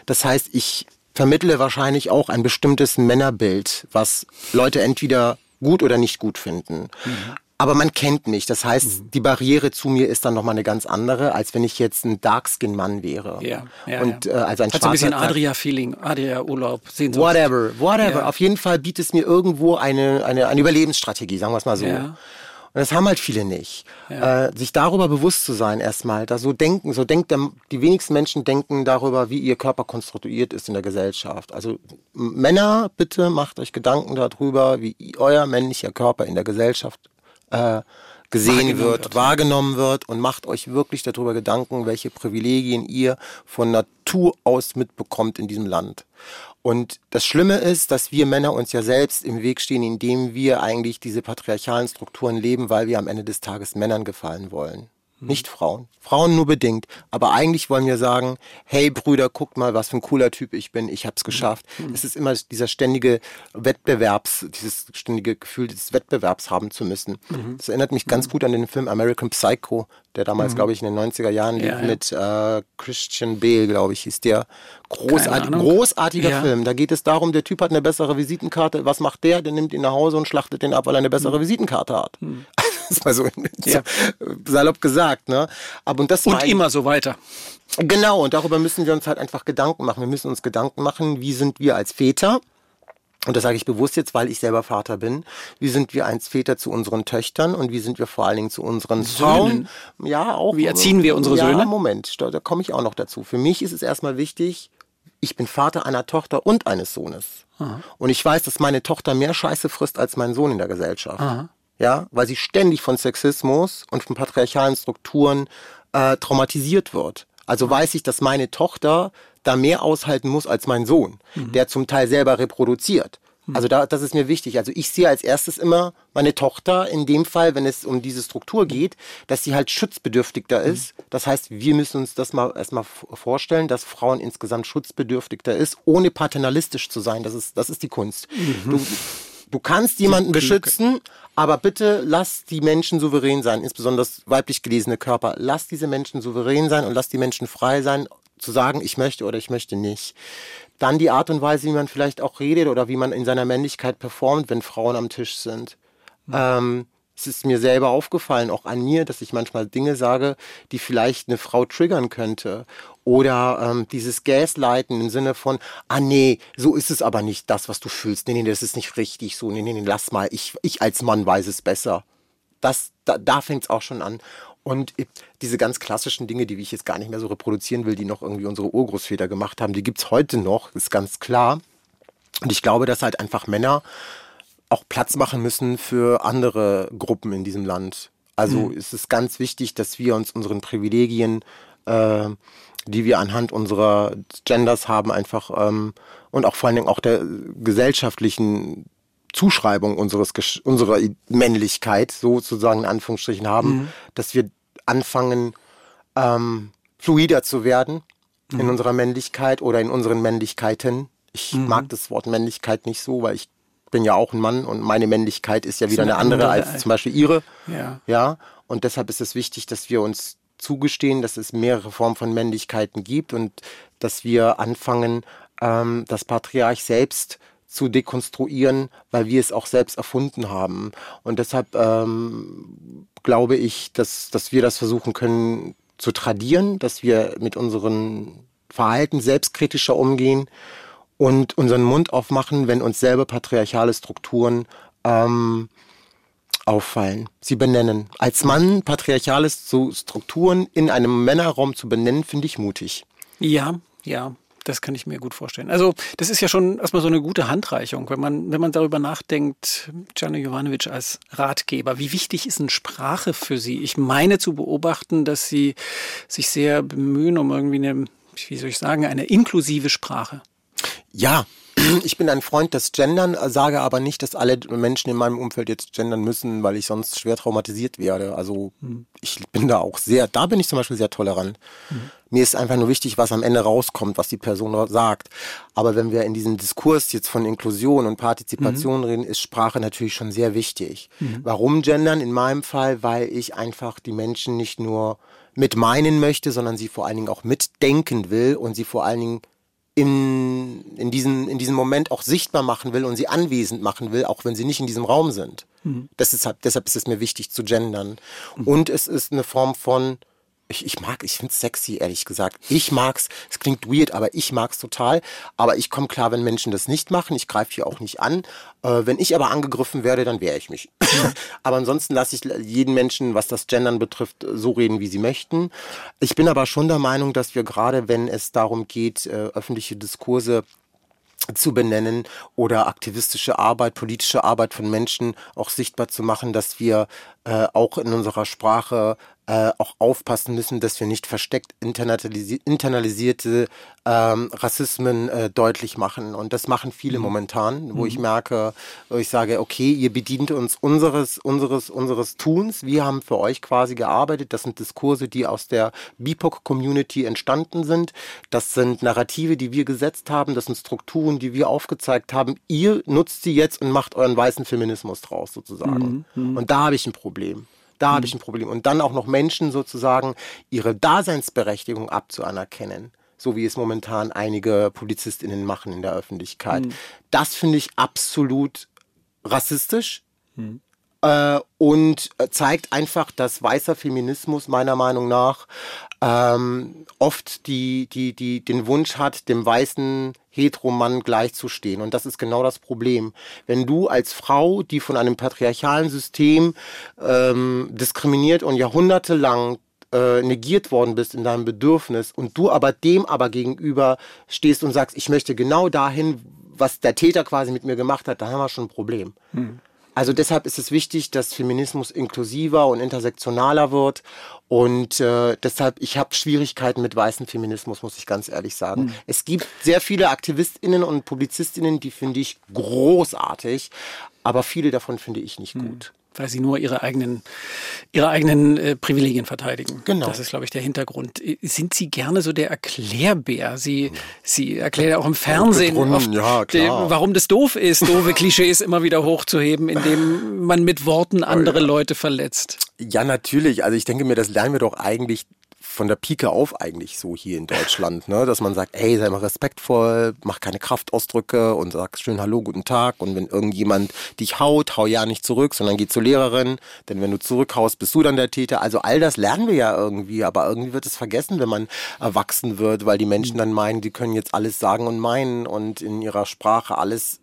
Das heißt, ich vermittle wahrscheinlich auch ein bestimmtes Männerbild, was Leute entweder gut oder nicht gut finden. Aber man kennt mich. Das heißt, die Barriere zu mir ist dann nochmal eine ganz andere, als wenn ich jetzt ein Darkskin-Mann wäre. Ja, ja, Und ja. Äh, also ein Hat so ein bisschen Adria-Feeling, Adria-Urlaub, Sehnsucht. Whatever, whatever. Ja. Auf jeden Fall bietet es mir irgendwo eine, eine, eine Überlebensstrategie, sagen wir es mal so. Ja. Und das haben halt viele nicht. Äh, sich darüber bewusst zu sein erstmal, da so denken, so denkt der, die wenigsten Menschen denken darüber, wie ihr Körper konstruiert ist in der Gesellschaft. Also Männer, bitte macht euch Gedanken darüber, wie euer männlicher Körper in der Gesellschaft äh, gesehen Wahrgenommen wird, wird. wahrgenommen wird und macht euch wirklich darüber Gedanken, welche Privilegien ihr von Natur aus mitbekommt in diesem Land. Und das Schlimme ist, dass wir Männer uns ja selbst im Weg stehen, indem wir eigentlich diese patriarchalen Strukturen leben, weil wir am Ende des Tages Männern gefallen wollen. Nicht Frauen. Frauen nur bedingt. Aber eigentlich wollen wir sagen, hey Brüder, guckt mal, was für ein cooler Typ ich bin. Ich hab's geschafft. Es ist immer dieser ständige Wettbewerbs, dieses ständige Gefühl des Wettbewerbs haben zu müssen. Das erinnert mich ganz gut an den Film American Psycho, der damals, glaube ich, in den 90er Jahren lief Ja, ja. mit äh, Christian Bale, glaube ich, hieß der. Ahnung. großartiger Ja. Film. Da geht es darum, der Typ hat eine bessere Visitenkarte. Was macht der? Der nimmt ihn nach Hause und schlachtet den ab, weil er eine bessere Visitenkarte hat. <laughs> Das <laughs> ist mal so, Hm. Ja. so salopp gesagt, ne? Aber und das Und immer so weiter. Genau, und darüber müssen wir uns halt einfach Gedanken machen. Wir müssen uns Gedanken machen, wie sind wir als Väter, und das sage ich bewusst jetzt, weil ich selber Vater bin, wie sind wir als Väter zu unseren Töchtern und wie sind wir vor allen Dingen zu unseren Frauen? Ja, auch. Wie erziehen wir unsere ja, Söhne? Moment, da, da komme ich auch noch dazu. Für mich ist es erstmal wichtig, ich bin Vater einer Tochter und eines Sohnes. Und ich weiß, dass meine Tochter mehr Scheiße frisst als mein Sohn in der Gesellschaft. Ja, weil sie ständig von Sexismus und von patriarchalen Strukturen äh, traumatisiert wird. Also weiß ich, dass meine Tochter da mehr aushalten muss als mein Sohn, der zum Teil selber reproduziert. Also da, das ist mir wichtig. Also ich sehe als erstes immer meine Tochter in dem Fall, wenn es um diese Struktur geht, dass sie halt schutzbedürftiger ist. Das heißt, wir müssen uns das mal erstmal vorstellen, dass Frauen insgesamt schutzbedürftiger ist, ohne paternalistisch zu sein. Das ist, das ist die Kunst. Mhm. Du, du kannst jemanden beschützen, aber bitte lass die Menschen souverän sein, insbesondere weiblich gelesene Körper. Lass diese Menschen souverän sein und lass die Menschen frei sein, zu sagen, ich möchte oder ich möchte nicht. Dann die Art und Weise, wie man vielleicht auch redet oder wie man in seiner Männlichkeit performt, wenn Frauen am Tisch sind. Mhm. Ähm, es ist mir selber aufgefallen, auch an mir, dass ich manchmal Dinge sage, die vielleicht eine Frau triggern könnte. Oder ähm, dieses Gaslighten im Sinne von, ah nee, so ist es aber nicht das, was du fühlst. Nee, nee, das ist nicht richtig so. Nee, nee, nee, lass mal, ich, ich als Mann weiß es besser. Das, da, da fängt es auch schon an. Und diese ganz klassischen Dinge, die ich jetzt gar nicht mehr so reproduzieren will, die noch irgendwie unsere Urgroßväter gemacht haben, die gibt es heute noch, ist ganz klar. Und ich glaube, dass halt einfach Männer auch Platz machen müssen für andere Gruppen in diesem Land. Also mhm. es ist ganz wichtig, dass wir uns unseren Privilegien, äh, die wir anhand unserer Genders haben, einfach ähm, und auch vor allen Dingen auch der gesellschaftlichen Zuschreibung unseres unserer Männlichkeit sozusagen in Anführungsstrichen haben, mhm. dass wir anfangen ähm, fluider zu werden mhm. in unserer Männlichkeit oder in unseren Männlichkeiten. Ich mhm. mag das Wort Männlichkeit nicht so, weil ich bin ja auch ein Mann und meine Männlichkeit ist ja wieder eine, eine andere, andere als zum Beispiel ihre. Ja. ja. Und deshalb ist es wichtig, dass wir uns zugestehen, dass es mehrere Formen von Männlichkeiten gibt und dass wir anfangen, ähm, das Patriarch selbst zu dekonstruieren, weil wir es auch selbst erfunden haben. Und deshalb ähm, glaube ich, dass, dass wir das versuchen können zu tradieren, dass wir mit unseren Verhalten selbstkritischer umgehen und unseren Mund aufmachen, wenn uns selber patriarchale Strukturen ähm, auffallen, sie benennen. Als Mann patriarchale Strukturen in einem Männerraum zu benennen, finde ich mutig. Ja, ja. Das kann ich mir gut vorstellen. Also, das ist ja schon erstmal so eine gute Handreichung, wenn man, wenn man darüber nachdenkt, Gianni Jovanovic als Ratgeber. Wie wichtig ist eine Sprache für Sie? Ich meine zu beobachten, dass Sie sich sehr bemühen um irgendwie eine, wie soll ich sagen, eine inklusive Sprache. Ja, ich bin ein Freund des Gendern, sage aber nicht, dass alle Menschen in meinem Umfeld jetzt gendern müssen, weil ich sonst schwer traumatisiert werde. Also mhm. ich bin da auch sehr, da bin ich zum Beispiel sehr tolerant. Mhm. Mir ist einfach nur wichtig, was am Ende rauskommt, was die Person sagt. Aber wenn wir in diesem Diskurs jetzt von Inklusion und Partizipation mhm. reden, ist Sprache natürlich schon sehr wichtig. Mhm. Warum gendern? In meinem Fall, weil ich einfach die Menschen nicht nur mit meinen möchte, sondern sie vor allen Dingen auch mitdenken will und sie vor allen Dingen in, in, diesen, in diesem Moment auch sichtbar machen will und sie anwesend machen will, auch wenn sie nicht in diesem Raum sind. Mhm. Das ist, deshalb ist es mir wichtig zu gendern. Mhm. Und es ist eine Form von ich, ich mag, ich find's sexy, ehrlich gesagt. Ich mag's, es klingt weird, aber ich mag's total. Aber ich komme klar, wenn Menschen das nicht machen. Ich greife hier auch nicht an. Äh, wenn ich aber angegriffen werde, dann wehre ich mich. <laughs> aber ansonsten lasse ich jeden Menschen, was das Gendern betrifft, so reden, wie sie möchten. Ich bin aber schon der Meinung, dass wir gerade, wenn es darum geht, äh, öffentliche Diskurse zu benennen oder aktivistische Arbeit, politische Arbeit von Menschen auch sichtbar zu machen, dass wir äh, auch in unserer Sprache äh, auch aufpassen müssen, dass wir nicht versteckt internalisi internalisierte ähm, Rassismen äh, deutlich machen. Und das machen viele mhm. momentan, wo mhm. ich merke, wo ich sage, okay, ihr bedient uns unseres, unseres, unseres Tuns. Wir haben für euch quasi gearbeitet. Das sind Diskurse, die aus der BIPOC-Community entstanden sind. Das sind Narrative, die wir gesetzt haben. Das sind Strukturen, die wir aufgezeigt haben. Ihr nutzt sie jetzt und macht euren weißen Feminismus draus sozusagen. Mhm. mhm. Und da habe ich ein Problem. Da habe ich ein Problem. Und dann auch noch Menschen sozusagen ihre Daseinsberechtigung abzuanerkennen so wie es momentan einige PolizistInnen machen in der Öffentlichkeit. Mhm. Das finde ich absolut rassistisch. Mhm. Äh, und zeigt einfach, dass weißer Feminismus meiner Meinung nach ähm, oft die, die, die, den Wunsch hat, dem weißen Heteromann gleichzustehen. Und das ist genau das Problem. Wenn du als Frau, die von einem patriarchalen System ähm, diskriminiert und jahrhundertelang äh, negiert worden bist in deinem Bedürfnis und du aber dem aber gegenüber stehst und sagst, ich möchte genau dahin, was der Täter quasi mit mir gemacht hat, da haben wir schon ein Problem. Hm. Also deshalb ist es wichtig, dass Feminismus inklusiver und intersektionaler wird. Und äh, deshalb, ich habe Schwierigkeiten mit weißem Feminismus, muss ich ganz ehrlich sagen. Mhm. Es gibt sehr viele AktivistInnen und PublizistInnen, die finde ich großartig, aber viele davon finde ich nicht mhm. gut weil sie nur ihre eigenen, ihre eigenen äh, Privilegien verteidigen. Genau. Das ist, glaube ich, der Hintergrund. Sind Sie gerne so der Erklärbär? Sie, Sie erklären auch im Fernsehen oft, ja, die, warum das doof ist, doofe Klischees immer wieder hochzuheben, indem man mit Worten andere Leute verletzt. Ja, natürlich. Also ich denke mir, das lernen wir doch eigentlich von der Pike auf eigentlich so hier in Deutschland, ne? dass man sagt, ey, sei mal respektvoll, mach keine Kraftausdrücke und sag schön Hallo, guten Tag und wenn irgendjemand dich haut, hau ja nicht zurück, sondern geh zur Lehrerin, denn wenn du zurückhaust, bist du dann der Täter. Also all das lernen wir ja irgendwie, aber irgendwie wird es vergessen, wenn man erwachsen wird, weil die Menschen dann meinen, die können jetzt alles sagen und meinen und in ihrer Sprache alles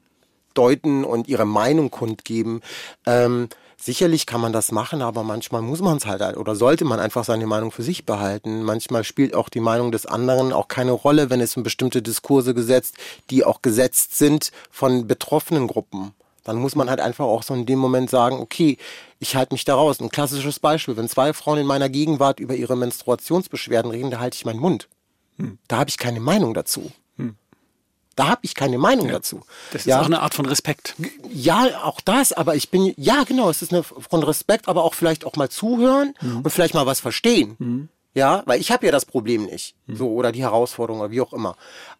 deuten und ihre Meinung kundgeben. Ähm, Sicherlich kann man das machen, aber manchmal muss man es halt oder sollte man einfach seine Meinung für sich behalten. Manchmal spielt auch die Meinung des anderen auch keine Rolle, wenn es um bestimmte Diskurse gesetzt, die auch gesetzt sind von betroffenen Gruppen. Dann muss man halt einfach auch so in dem Moment sagen, okay, ich halte mich da raus. Ein klassisches Beispiel, wenn zwei Frauen in meiner Gegenwart über ihre Menstruationsbeschwerden reden, da halte ich meinen Mund. Hm. Da habe ich keine Meinung dazu. Da habe ich keine Meinung ja. dazu. Das ist ja. auch eine Art von Respekt. Ja, auch das, aber ich bin, ja genau, es ist eine von Respekt, aber auch vielleicht auch mal zuhören mhm. und vielleicht mal was verstehen. Mhm. Ja, weil ich habe ja das Problem nicht. Mhm. So, oder die Herausforderung oder wie auch immer.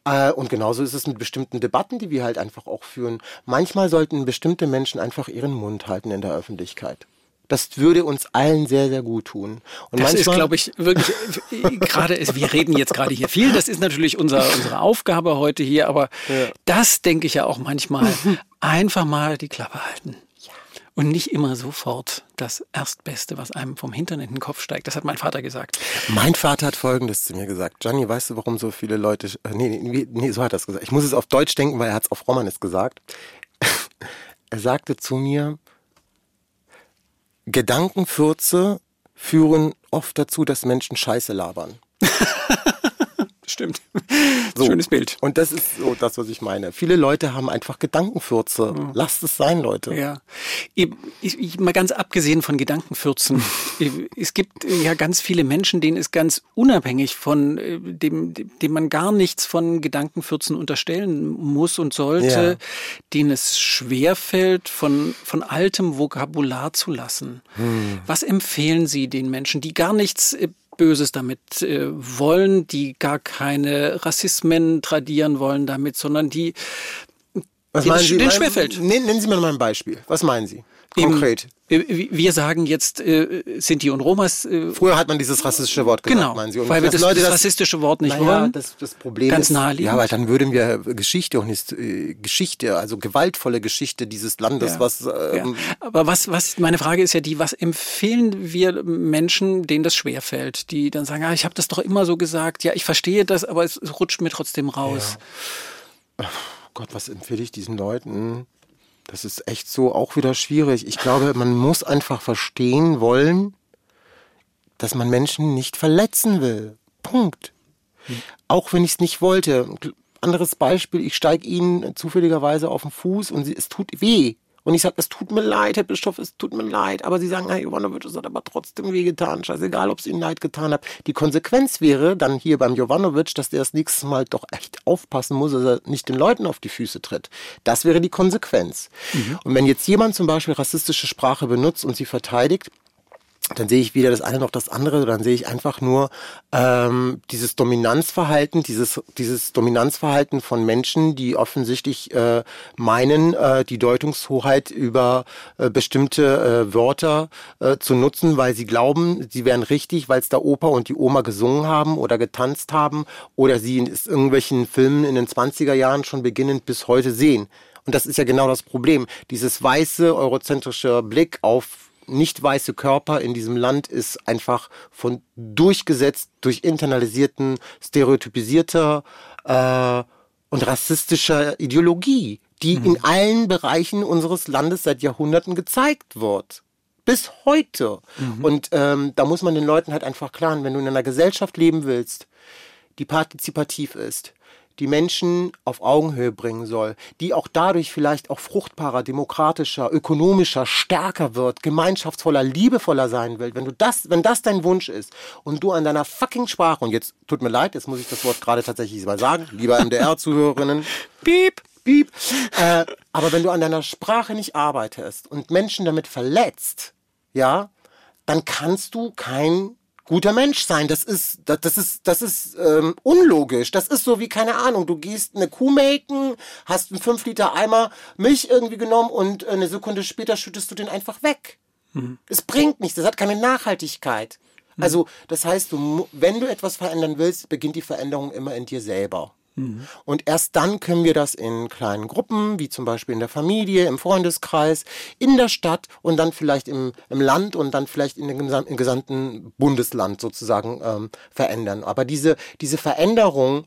Äh, und genauso ist es mit bestimmten Debatten, die wir halt einfach auch führen. Manchmal sollten bestimmte Menschen einfach ihren Mund halten in der Öffentlichkeit. Das würde uns allen sehr, sehr gut tun. Und das ist, glaube ich, wirklich gerade, wir reden jetzt gerade hier viel, das ist natürlich unser, unsere Aufgabe heute hier, aber ja. das denke ich ja auch manchmal, einfach mal die Klappe halten. Und nicht immer sofort das Erstbeste, was einem vom Hintern in den Kopf steigt. Das hat mein Vater gesagt. Mein Vater hat Folgendes zu mir gesagt. Johnny, weißt du, warum so viele Leute... Äh, nee, nee, nee, so hat er es gesagt. Ich muss es auf Deutsch denken, weil er hat es auf Romanes gesagt. <laughs> er sagte zu mir, Gedankenfürze führen oft dazu, dass Menschen Scheiße labern. <laughs> Stimmt. So. Schönes Bild. Und das ist so das, was ich meine. Viele Leute haben einfach Gedankenfürze. Mhm. Lasst es sein, Leute. Ja. Ich, ich, mal ganz abgesehen von Gedankenfürzen. <laughs> es gibt ja ganz viele Menschen, denen ist ganz unabhängig von äh, dem, dem man gar nichts von Gedankenfürzen unterstellen muss und sollte, ja. denen es schwerfällt, von, von altem Vokabular zu lassen. Hm. Was empfehlen Sie den Menschen, die gar nichts äh, Böses damit äh, wollen, die gar keine Rassismen tradieren wollen damit, sondern die Was den, Sie, den schwerfällt. Nennen Sie mir mal ein Beispiel. Was meinen Sie? Konkret. Eben, wir sagen jetzt äh, Sinti und Romas. Äh, Früher hat man dieses rassistische Wort gesagt, genau, meinen Sie. Und weil wir das, Leute das, rassistische Wort nicht naja, wollen. Das, das Problem ganz ist, naheliegend. Ja, weil dann würden wir Geschichte und äh, Geschichte, also gewaltvolle Geschichte dieses Landes, ja, was. Ähm, ja. Aber was, was meine Frage ist ja die, was empfehlen wir Menschen, denen das schwerfällt, die dann sagen, ah, ich habe das doch immer so gesagt, ja, ich verstehe das, aber es rutscht mir trotzdem raus. Ja. Oh Gott, was empfehle ich diesen Leuten? Das ist echt so auch wieder schwierig. Ich glaube, man muss einfach verstehen wollen, dass man Menschen nicht verletzen will. Punkt. Auch wenn ich es nicht wollte. Anderes Beispiel, ich steige Ihnen zufälligerweise auf den Fuß und es tut weh. Und ich sage, es tut mir leid, Herr Bischof, es tut mir leid. Aber Sie sagen, Herr Jovanovic, es hat aber trotzdem wehgetan. Scheißegal, ob es Ihnen leid getan hat. Die Konsequenz wäre dann hier beim Jovanovic, dass der das nächste Mal doch echt aufpassen muss, dass er nicht den Leuten auf die Füße tritt. Das wäre die Konsequenz. Mhm. Und wenn jetzt jemand zum Beispiel rassistische Sprache benutzt und sie verteidigt, dann sehe ich weder das eine noch das andere, dann sehe ich einfach nur ähm, dieses Dominanzverhalten, dieses, dieses Dominanzverhalten von Menschen, die offensichtlich äh, meinen, äh, die Deutungshoheit über äh, bestimmte äh, Wörter äh, zu nutzen, weil sie glauben, sie wären richtig, weil es da Opa und die Oma gesungen haben oder getanzt haben oder sie in irgendwelchen Filmen in den 20er Jahren schon beginnend bis heute sehen. Und das ist ja genau das Problem. Dieses weiße, eurozentrische Blick auf nicht weiße Körper in diesem Land ist einfach von durchgesetzt, durch internalisierten, stereotypisierter äh, und rassistischer Ideologie, die mhm. in allen Bereichen unseres Landes seit Jahrhunderten gezeigt wird. Bis heute. Mhm. Und ähm, da muss man den Leuten halt einfach klar, wenn du in einer Gesellschaft leben willst, die partizipativ ist, die Menschen auf Augenhöhe bringen soll, die auch dadurch vielleicht auch fruchtbarer, demokratischer, ökonomischer, stärker wird, gemeinschaftsvoller, liebevoller sein will, wenn du das, wenn das dein Wunsch ist und du an deiner fucking Sprache, und jetzt tut mir leid, jetzt muss ich das Wort gerade tatsächlich mal sagen, lieber MDR-Zuhörerinnen, <laughs> piep, piep, äh, aber wenn du an deiner Sprache nicht arbeitest und Menschen damit verletzt, ja, dann kannst du kein guter Mensch sein. Das ist, das, das ist, das ist ähm, unlogisch. Das ist so wie, keine Ahnung, du gehst eine Kuh melken, hast einen 5 Liter Eimer Milch irgendwie genommen und eine Sekunde später schüttest du den einfach weg. Mhm. Es bringt nichts, das hat keine Nachhaltigkeit. Mhm. Also, das heißt, du, wenn du etwas verändern willst, beginnt die Veränderung immer in dir selber. Und erst dann können wir das in kleinen Gruppen, wie zum Beispiel in der Familie, im Freundeskreis, in der Stadt und dann vielleicht im, im Land und dann vielleicht in dem im gesamten Bundesland sozusagen ähm, verändern. Aber diese, diese Veränderung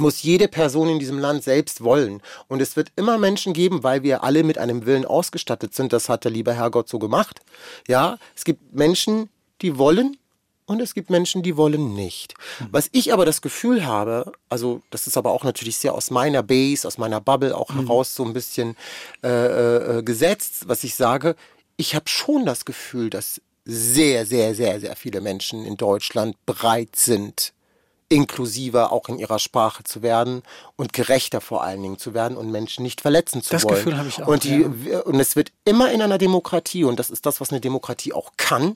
muss jede Person in diesem Land selbst wollen. Und es wird immer Menschen geben, weil wir alle mit einem Willen ausgestattet sind. Das hat der liebe Herrgott so gemacht. Ja, es gibt Menschen, die wollen und es gibt Menschen, die wollen nicht. Was ich aber das Gefühl habe, also das ist aber auch natürlich sehr aus meiner Base, aus meiner Bubble auch mhm. heraus so ein bisschen äh, äh, gesetzt, was ich sage, ich habe schon das Gefühl, dass sehr, sehr, sehr, sehr viele Menschen in Deutschland bereit sind, inklusiver auch in ihrer Sprache zu werden und gerechter vor allen Dingen zu werden und Menschen nicht verletzen zu das wollen. Das Gefühl habe ich auch. Und, die, ja. und es wird immer in einer Demokratie, und das ist das, was eine Demokratie auch kann,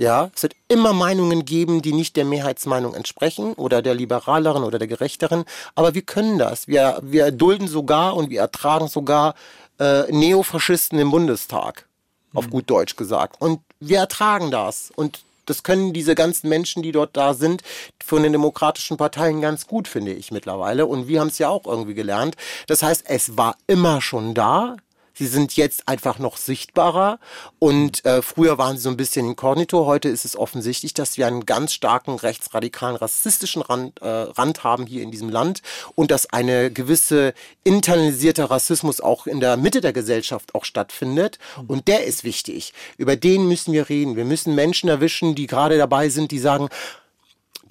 ja, es wird immer Meinungen geben, die nicht der Mehrheitsmeinung entsprechen oder der liberaleren oder der gerechteren. Aber wir können das. Wir, wir dulden sogar und wir ertragen sogar äh, Neofaschisten im Bundestag. Auf mhm. gut Deutsch gesagt. Und wir ertragen das. Und das können diese ganzen Menschen, die dort da sind, von den demokratischen Parteien ganz gut, finde ich mittlerweile. Und wir haben es ja auch irgendwie gelernt. Das heißt, es war immer schon da. Sie sind jetzt einfach noch sichtbarer und äh, früher waren sie so ein bisschen inkognito. Heute ist es offensichtlich, dass wir einen ganz starken rechtsradikalen rassistischen Rand, äh, Rand haben hier in diesem Land und dass eine gewisse internalisierte Rassismus auch in der Mitte der Gesellschaft auch stattfindet. Und der ist wichtig. Über den müssen wir reden. Wir müssen Menschen erwischen, die gerade dabei sind, die sagen,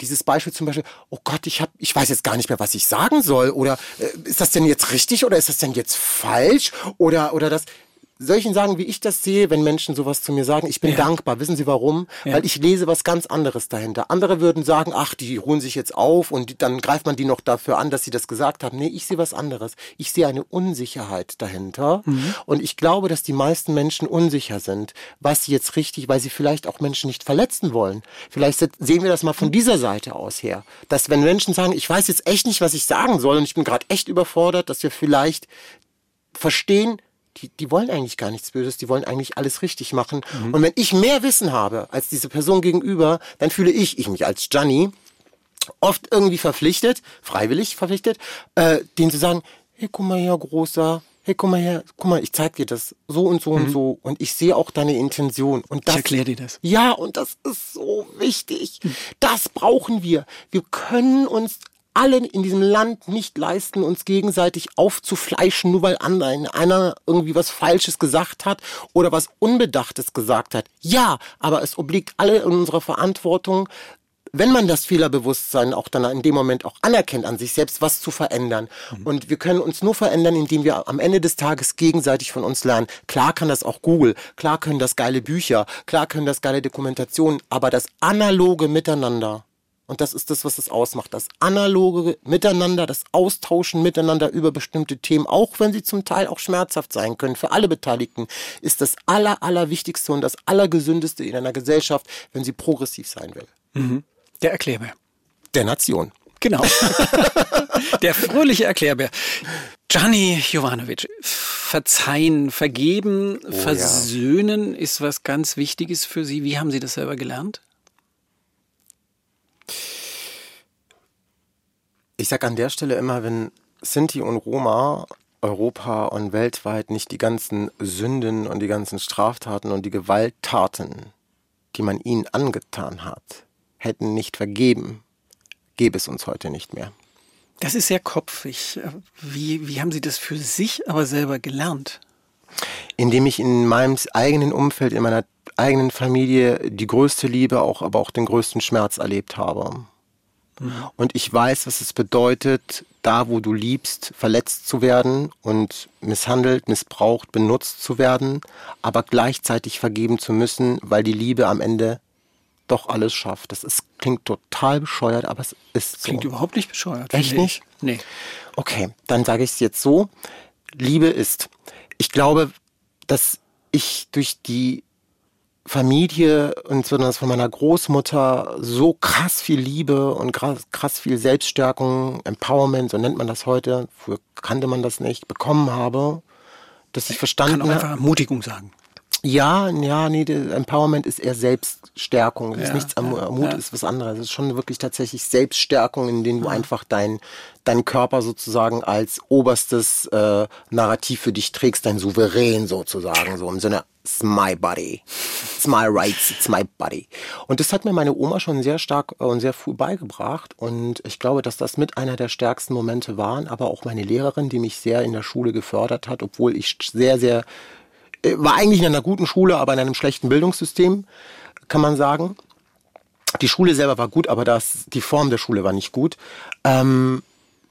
dieses Beispiel zum Beispiel, oh Gott, ich hab, ich weiß jetzt gar nicht mehr, was ich sagen soll. Oder äh, ist das denn jetzt richtig oder ist das denn jetzt falsch? Oder, oder das solchen sagen, wie ich das sehe, wenn Menschen sowas zu mir sagen, ich bin ja. dankbar. Wissen Sie warum? Ja. Weil ich lese was ganz anderes dahinter. Andere würden sagen, ach, die ruhen sich jetzt auf und dann greift man die noch dafür an, dass sie das gesagt haben. Nee, ich sehe was anderes. Ich sehe eine Unsicherheit dahinter. Mhm. Und ich glaube, dass die meisten Menschen unsicher sind, was sie jetzt richtig, weil sie vielleicht auch Menschen nicht verletzen wollen. Vielleicht sehen wir das mal von dieser Seite aus her. Dass wenn Menschen sagen, ich weiß jetzt echt nicht, was ich sagen soll und ich bin gerade echt überfordert, dass wir vielleicht verstehen, die, die wollen eigentlich gar nichts Böses, die wollen eigentlich alles richtig machen. Mhm. Und wenn ich mehr Wissen habe als diese Person gegenüber, dann fühle ich, ich mich als Gianni, oft irgendwie verpflichtet, freiwillig verpflichtet, äh, denen zu sagen, hey, guck mal her, Großer, hey, guck mal her, guck mal, ich zeig dir das so und so mhm. und so und ich sehe auch deine Intention. Und das, ich erkläre dir das. Ja, und das ist so wichtig. Mhm. Das brauchen wir. Wir können uns alle in diesem Land nicht leisten, uns gegenseitig aufzufleischen, nur weil einer irgendwie was Falsches gesagt hat oder was Unbedachtes gesagt hat. Ja, aber es obliegt alle in unserer Verantwortung, wenn man das Fehlerbewusstsein auch dann in dem Moment auch anerkennt an sich selbst, was zu verändern. Mhm. Und wir können uns nur verändern, indem wir am Ende des Tages gegenseitig von uns lernen. Klar kann das auch Google, klar können das geile Bücher, klar können das geile Dokumentationen, aber das analoge Miteinander, und das ist das, was es ausmacht. Das analoge Miteinander, das Austauschen miteinander über bestimmte Themen, auch wenn sie zum Teil auch schmerzhaft sein können für alle Beteiligten, ist das aller, allerwichtigste und das allergesündeste in einer Gesellschaft, wenn sie progressiv sein will. Mhm. Der Erklärbär. Der Nation. Genau. <laughs> Der fröhliche Erklärbär. Gianni Jovanovic, verzeihen, vergeben, oh, versöhnen ja. ist was ganz Wichtiges für Sie. Wie haben Sie das selber gelernt? Ich sage an der Stelle immer, wenn Sinti und Roma Europa und weltweit nicht die ganzen Sünden und die ganzen Straftaten und die Gewalttaten, die man ihnen angetan hat, hätten nicht vergeben, gäbe es uns heute nicht mehr. Das ist sehr kopfig. Wie, wie haben Sie das für sich aber selber gelernt? Indem ich in meinem eigenen Umfeld, in meiner eigenen Familie die größte Liebe, auch, aber auch den größten Schmerz erlebt habe. Mhm. Und ich weiß, was es bedeutet, da wo du liebst, verletzt zu werden und misshandelt, missbraucht, benutzt zu werden, aber gleichzeitig vergeben zu müssen, weil die Liebe am Ende doch alles schafft. Das ist, klingt total bescheuert, aber es ist so. Klingt überhaupt nicht bescheuert. Echt nicht? Nee. Okay, dann sage ich es jetzt so. Liebe ist. Ich glaube, dass ich durch die Familie und besonders von meiner Großmutter so krass viel Liebe und krass, krass viel Selbststärkung, Empowerment, so nennt man das heute, früher kannte man das nicht, bekommen habe, dass ich verstanden habe. Kann auch einfach Ermutigung sagen. Ja, ja, nee, Empowerment ist eher Selbststärkung. Das ja, ist nichts, ja, Mut ja. ist was anderes. Es ist schon wirklich tatsächlich Selbststärkung, in denen du einfach dein, dein Körper sozusagen als oberstes äh, Narrativ für dich trägst, dein Souverän sozusagen, so im Sinne, it's my body, it's my rights, it's my body. Und das hat mir meine Oma schon sehr stark äh, und sehr früh beigebracht und ich glaube, dass das mit einer der stärksten Momente waren, aber auch meine Lehrerin, die mich sehr in der Schule gefördert hat, obwohl ich sehr, sehr war eigentlich in einer guten Schule, aber in einem schlechten Bildungssystem, kann man sagen. Die Schule selber war gut, aber das, die Form der Schule war nicht gut. Ähm,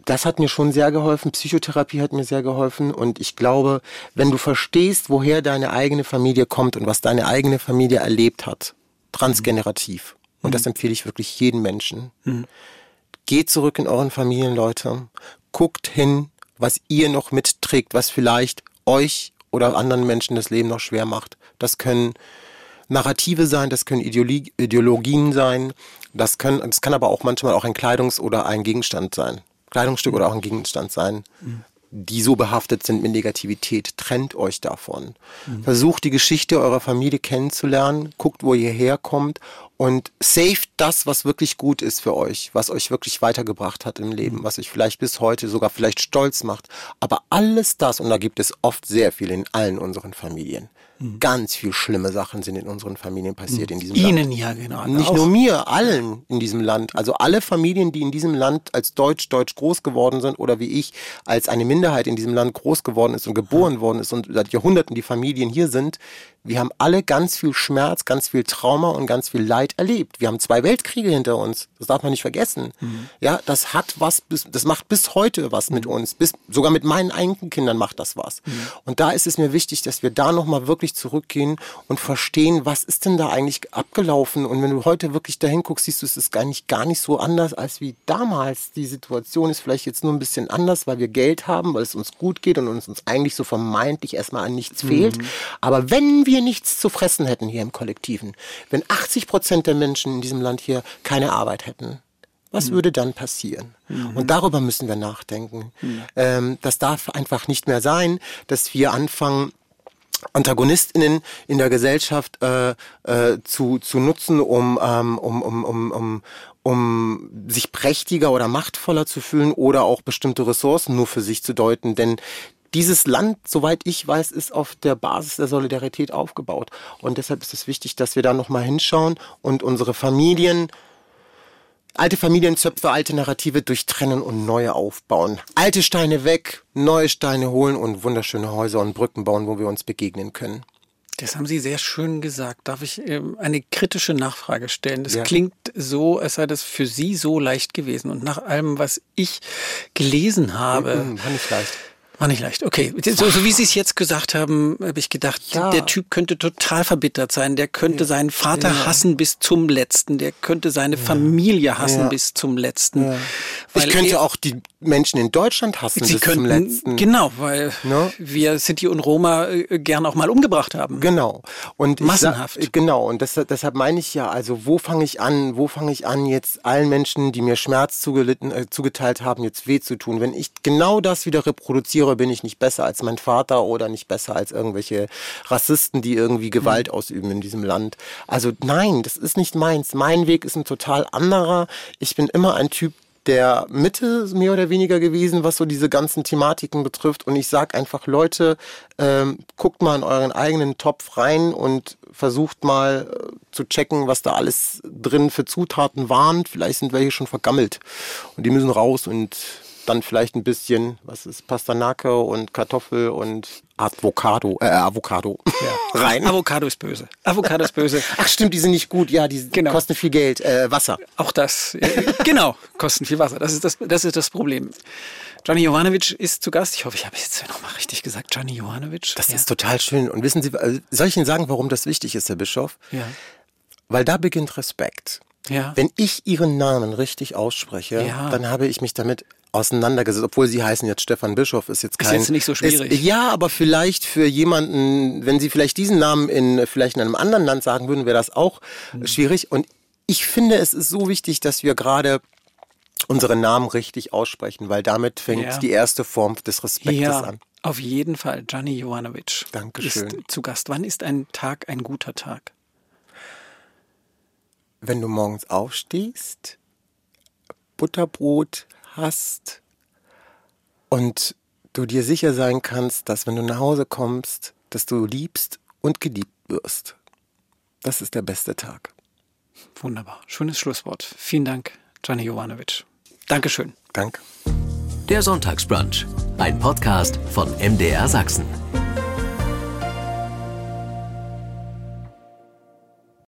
das hat mir schon sehr geholfen. Psychotherapie hat mir sehr geholfen. Und ich glaube, wenn du verstehst, woher deine eigene Familie kommt und was deine eigene Familie erlebt hat, transgenerativ, mhm. und das empfehle ich wirklich jedem Menschen, mhm. geht zurück in euren Familien, Leute. Guckt hin, was ihr noch mitträgt, was vielleicht euch oder anderen Menschen das Leben noch schwer macht. Das können Narrative sein, das können Ideologie, Ideologien sein, das, können, das kann aber auch manchmal auch ein Kleidungs- oder ein Gegenstand sein. Kleidungsstück oder auch ein Gegenstand sein, mhm. Die so behaftet sind mit Negativität. Trennt euch davon. Mhm. Versucht die Geschichte eurer Familie kennenzulernen, guckt, wo ihr herkommt und saved das, was wirklich gut ist für euch, was euch wirklich weitergebracht hat im Leben, mhm. was euch vielleicht bis heute sogar vielleicht stolz macht. Aber alles das, und da gibt es oft sehr viel in allen unseren Familien, mhm. ganz viel schlimme Sachen sind in unseren Familien passiert mhm. in diesem Ihnen Land. Ihnen ja, genau. Nicht auch. nur mir, allen in diesem Land. Also alle Familien, die in diesem Land als Deutsch, Deutsch groß geworden sind oder wie ich als eine Minderheit in diesem Land groß geworden ist und geboren worden ist und seit Jahrhunderten die Familien hier sind, wir haben alle ganz viel Schmerz, ganz viel Trauma und ganz viel Leid erlebt. Wir haben zwei Weltkriege hinter uns. Das darf man nicht vergessen. Mhm. Ja, das hat was, das macht bis heute was mhm. mit uns. Bis, sogar mit meinen eigenen Kindern macht das was. Mhm. Und da ist es mir wichtig, dass wir da nochmal wirklich zurückgehen und verstehen, was ist denn da eigentlich abgelaufen? Und wenn du heute wirklich dahin guckst, siehst du, es ist gar nicht, gar nicht so anders als wie damals. Die Situation ist vielleicht jetzt nur ein bisschen anders, weil wir Geld haben, weil es uns gut geht und uns, uns eigentlich so vermeintlich erstmal an nichts fehlt. Mhm. Aber wenn wir nichts zu fressen hätten hier im Kollektiven, wenn 80 Prozent der Menschen in diesem Land hier keine Arbeit hätten, was mhm. würde dann passieren? Mhm. Und darüber müssen wir nachdenken. Mhm. Ähm, das darf einfach nicht mehr sein, dass wir anfangen, AntagonistInnen in der Gesellschaft äh, äh, zu, zu nutzen, um, ähm, um, um, um, um, um sich prächtiger oder machtvoller zu fühlen oder auch bestimmte Ressourcen nur für sich zu deuten. Denn dieses Land, soweit ich weiß, ist auf der Basis der Solidarität aufgebaut. Und deshalb ist es wichtig, dass wir da nochmal hinschauen und unsere Familien, alte Familienzöpfe, alte Narrative durchtrennen und neue aufbauen. Alte Steine weg, neue Steine holen und wunderschöne Häuser und Brücken bauen, wo wir uns begegnen können. Das haben Sie sehr schön gesagt. Darf ich ähm, eine kritische Nachfrage stellen? Das ja. klingt so, als sei das für Sie so leicht gewesen. Und nach allem, was ich gelesen habe, mhm, nicht leicht war nicht leicht. Okay. So, so wie Sie es jetzt gesagt haben, habe ich gedacht, ja. der Typ könnte total verbittert sein. Der könnte seinen Vater ja. hassen bis zum Letzten. Der könnte seine ja. Familie hassen bis zum Letzten. ich könnte er, auch die Menschen in Deutschland hassen Sie bis könnten, zum Letzten. Genau, weil ne? wir Sinti und Roma äh, gern auch mal umgebracht haben. Genau. Und Massenhaft. Sag, genau. Und das, deshalb meine ich ja, also wo fange ich an, wo fange ich an, jetzt allen Menschen, die mir Schmerz zugelitten, äh, zugeteilt haben, jetzt weh zu tun. Wenn ich genau das wieder reproduziere, Jahre bin ich nicht besser als mein Vater oder nicht besser als irgendwelche Rassisten, die irgendwie Gewalt mhm. ausüben in diesem Land. Also nein, das ist nicht meins. Mein Weg ist ein total anderer. Ich bin immer ein Typ, der Mitte mehr oder weniger gewesen, was so diese ganzen Thematiken betrifft. Und ich sage einfach, Leute, ähm, guckt mal in euren eigenen Topf rein und versucht mal äh, zu checken, was da alles drin für Zutaten waren. Vielleicht sind welche schon vergammelt und die müssen raus und dann vielleicht ein bisschen, was ist, Pastanake und Kartoffel und Avocado, äh, Avocado ja. <laughs> rein. Avocado ist böse. Avocado ist böse. Ach stimmt, die sind nicht gut. Ja, die genau. kosten viel Geld. Äh, Wasser. Auch das. Äh, genau, kosten viel Wasser. Das ist das, das ist das Problem. Gianni Jovanovic ist zu Gast. Ich hoffe, ich habe jetzt nochmal richtig gesagt. Gianni Jovanovic. Das ja. ist total schön. Und wissen Sie, äh, soll ich Ihnen sagen, warum das wichtig ist, Herr Bischof? Ja. Weil da beginnt Respekt. Ja. Wenn ich Ihren Namen richtig ausspreche, ja. dann habe ich mich damit auseinandergesetzt, obwohl Sie heißen jetzt Stefan Bischof, ist jetzt kein... Ist jetzt nicht so schwierig. Ist, ja, aber vielleicht für jemanden, wenn Sie vielleicht diesen Namen in vielleicht in einem anderen Land sagen würden, wäre das auch mhm. schwierig. Und ich finde, es ist so wichtig, dass wir gerade unsere Namen richtig aussprechen, weil damit fängt ja. die erste Form des Respektes ja, an. Auf jeden Fall. Gianni Jovanovic Dankeschön. ist zu Gast. Wann ist ein Tag ein guter Tag? Wenn du morgens aufstehst, Butterbrot hast und du dir sicher sein kannst, dass wenn du nach Hause kommst, dass du liebst und geliebt wirst. Das ist der beste Tag. Wunderbar. Schönes Schlusswort. Vielen Dank, Gianni Jovanovic. Dankeschön. Danke. Der Sonntagsbrunch, ein Podcast von MDR Sachsen.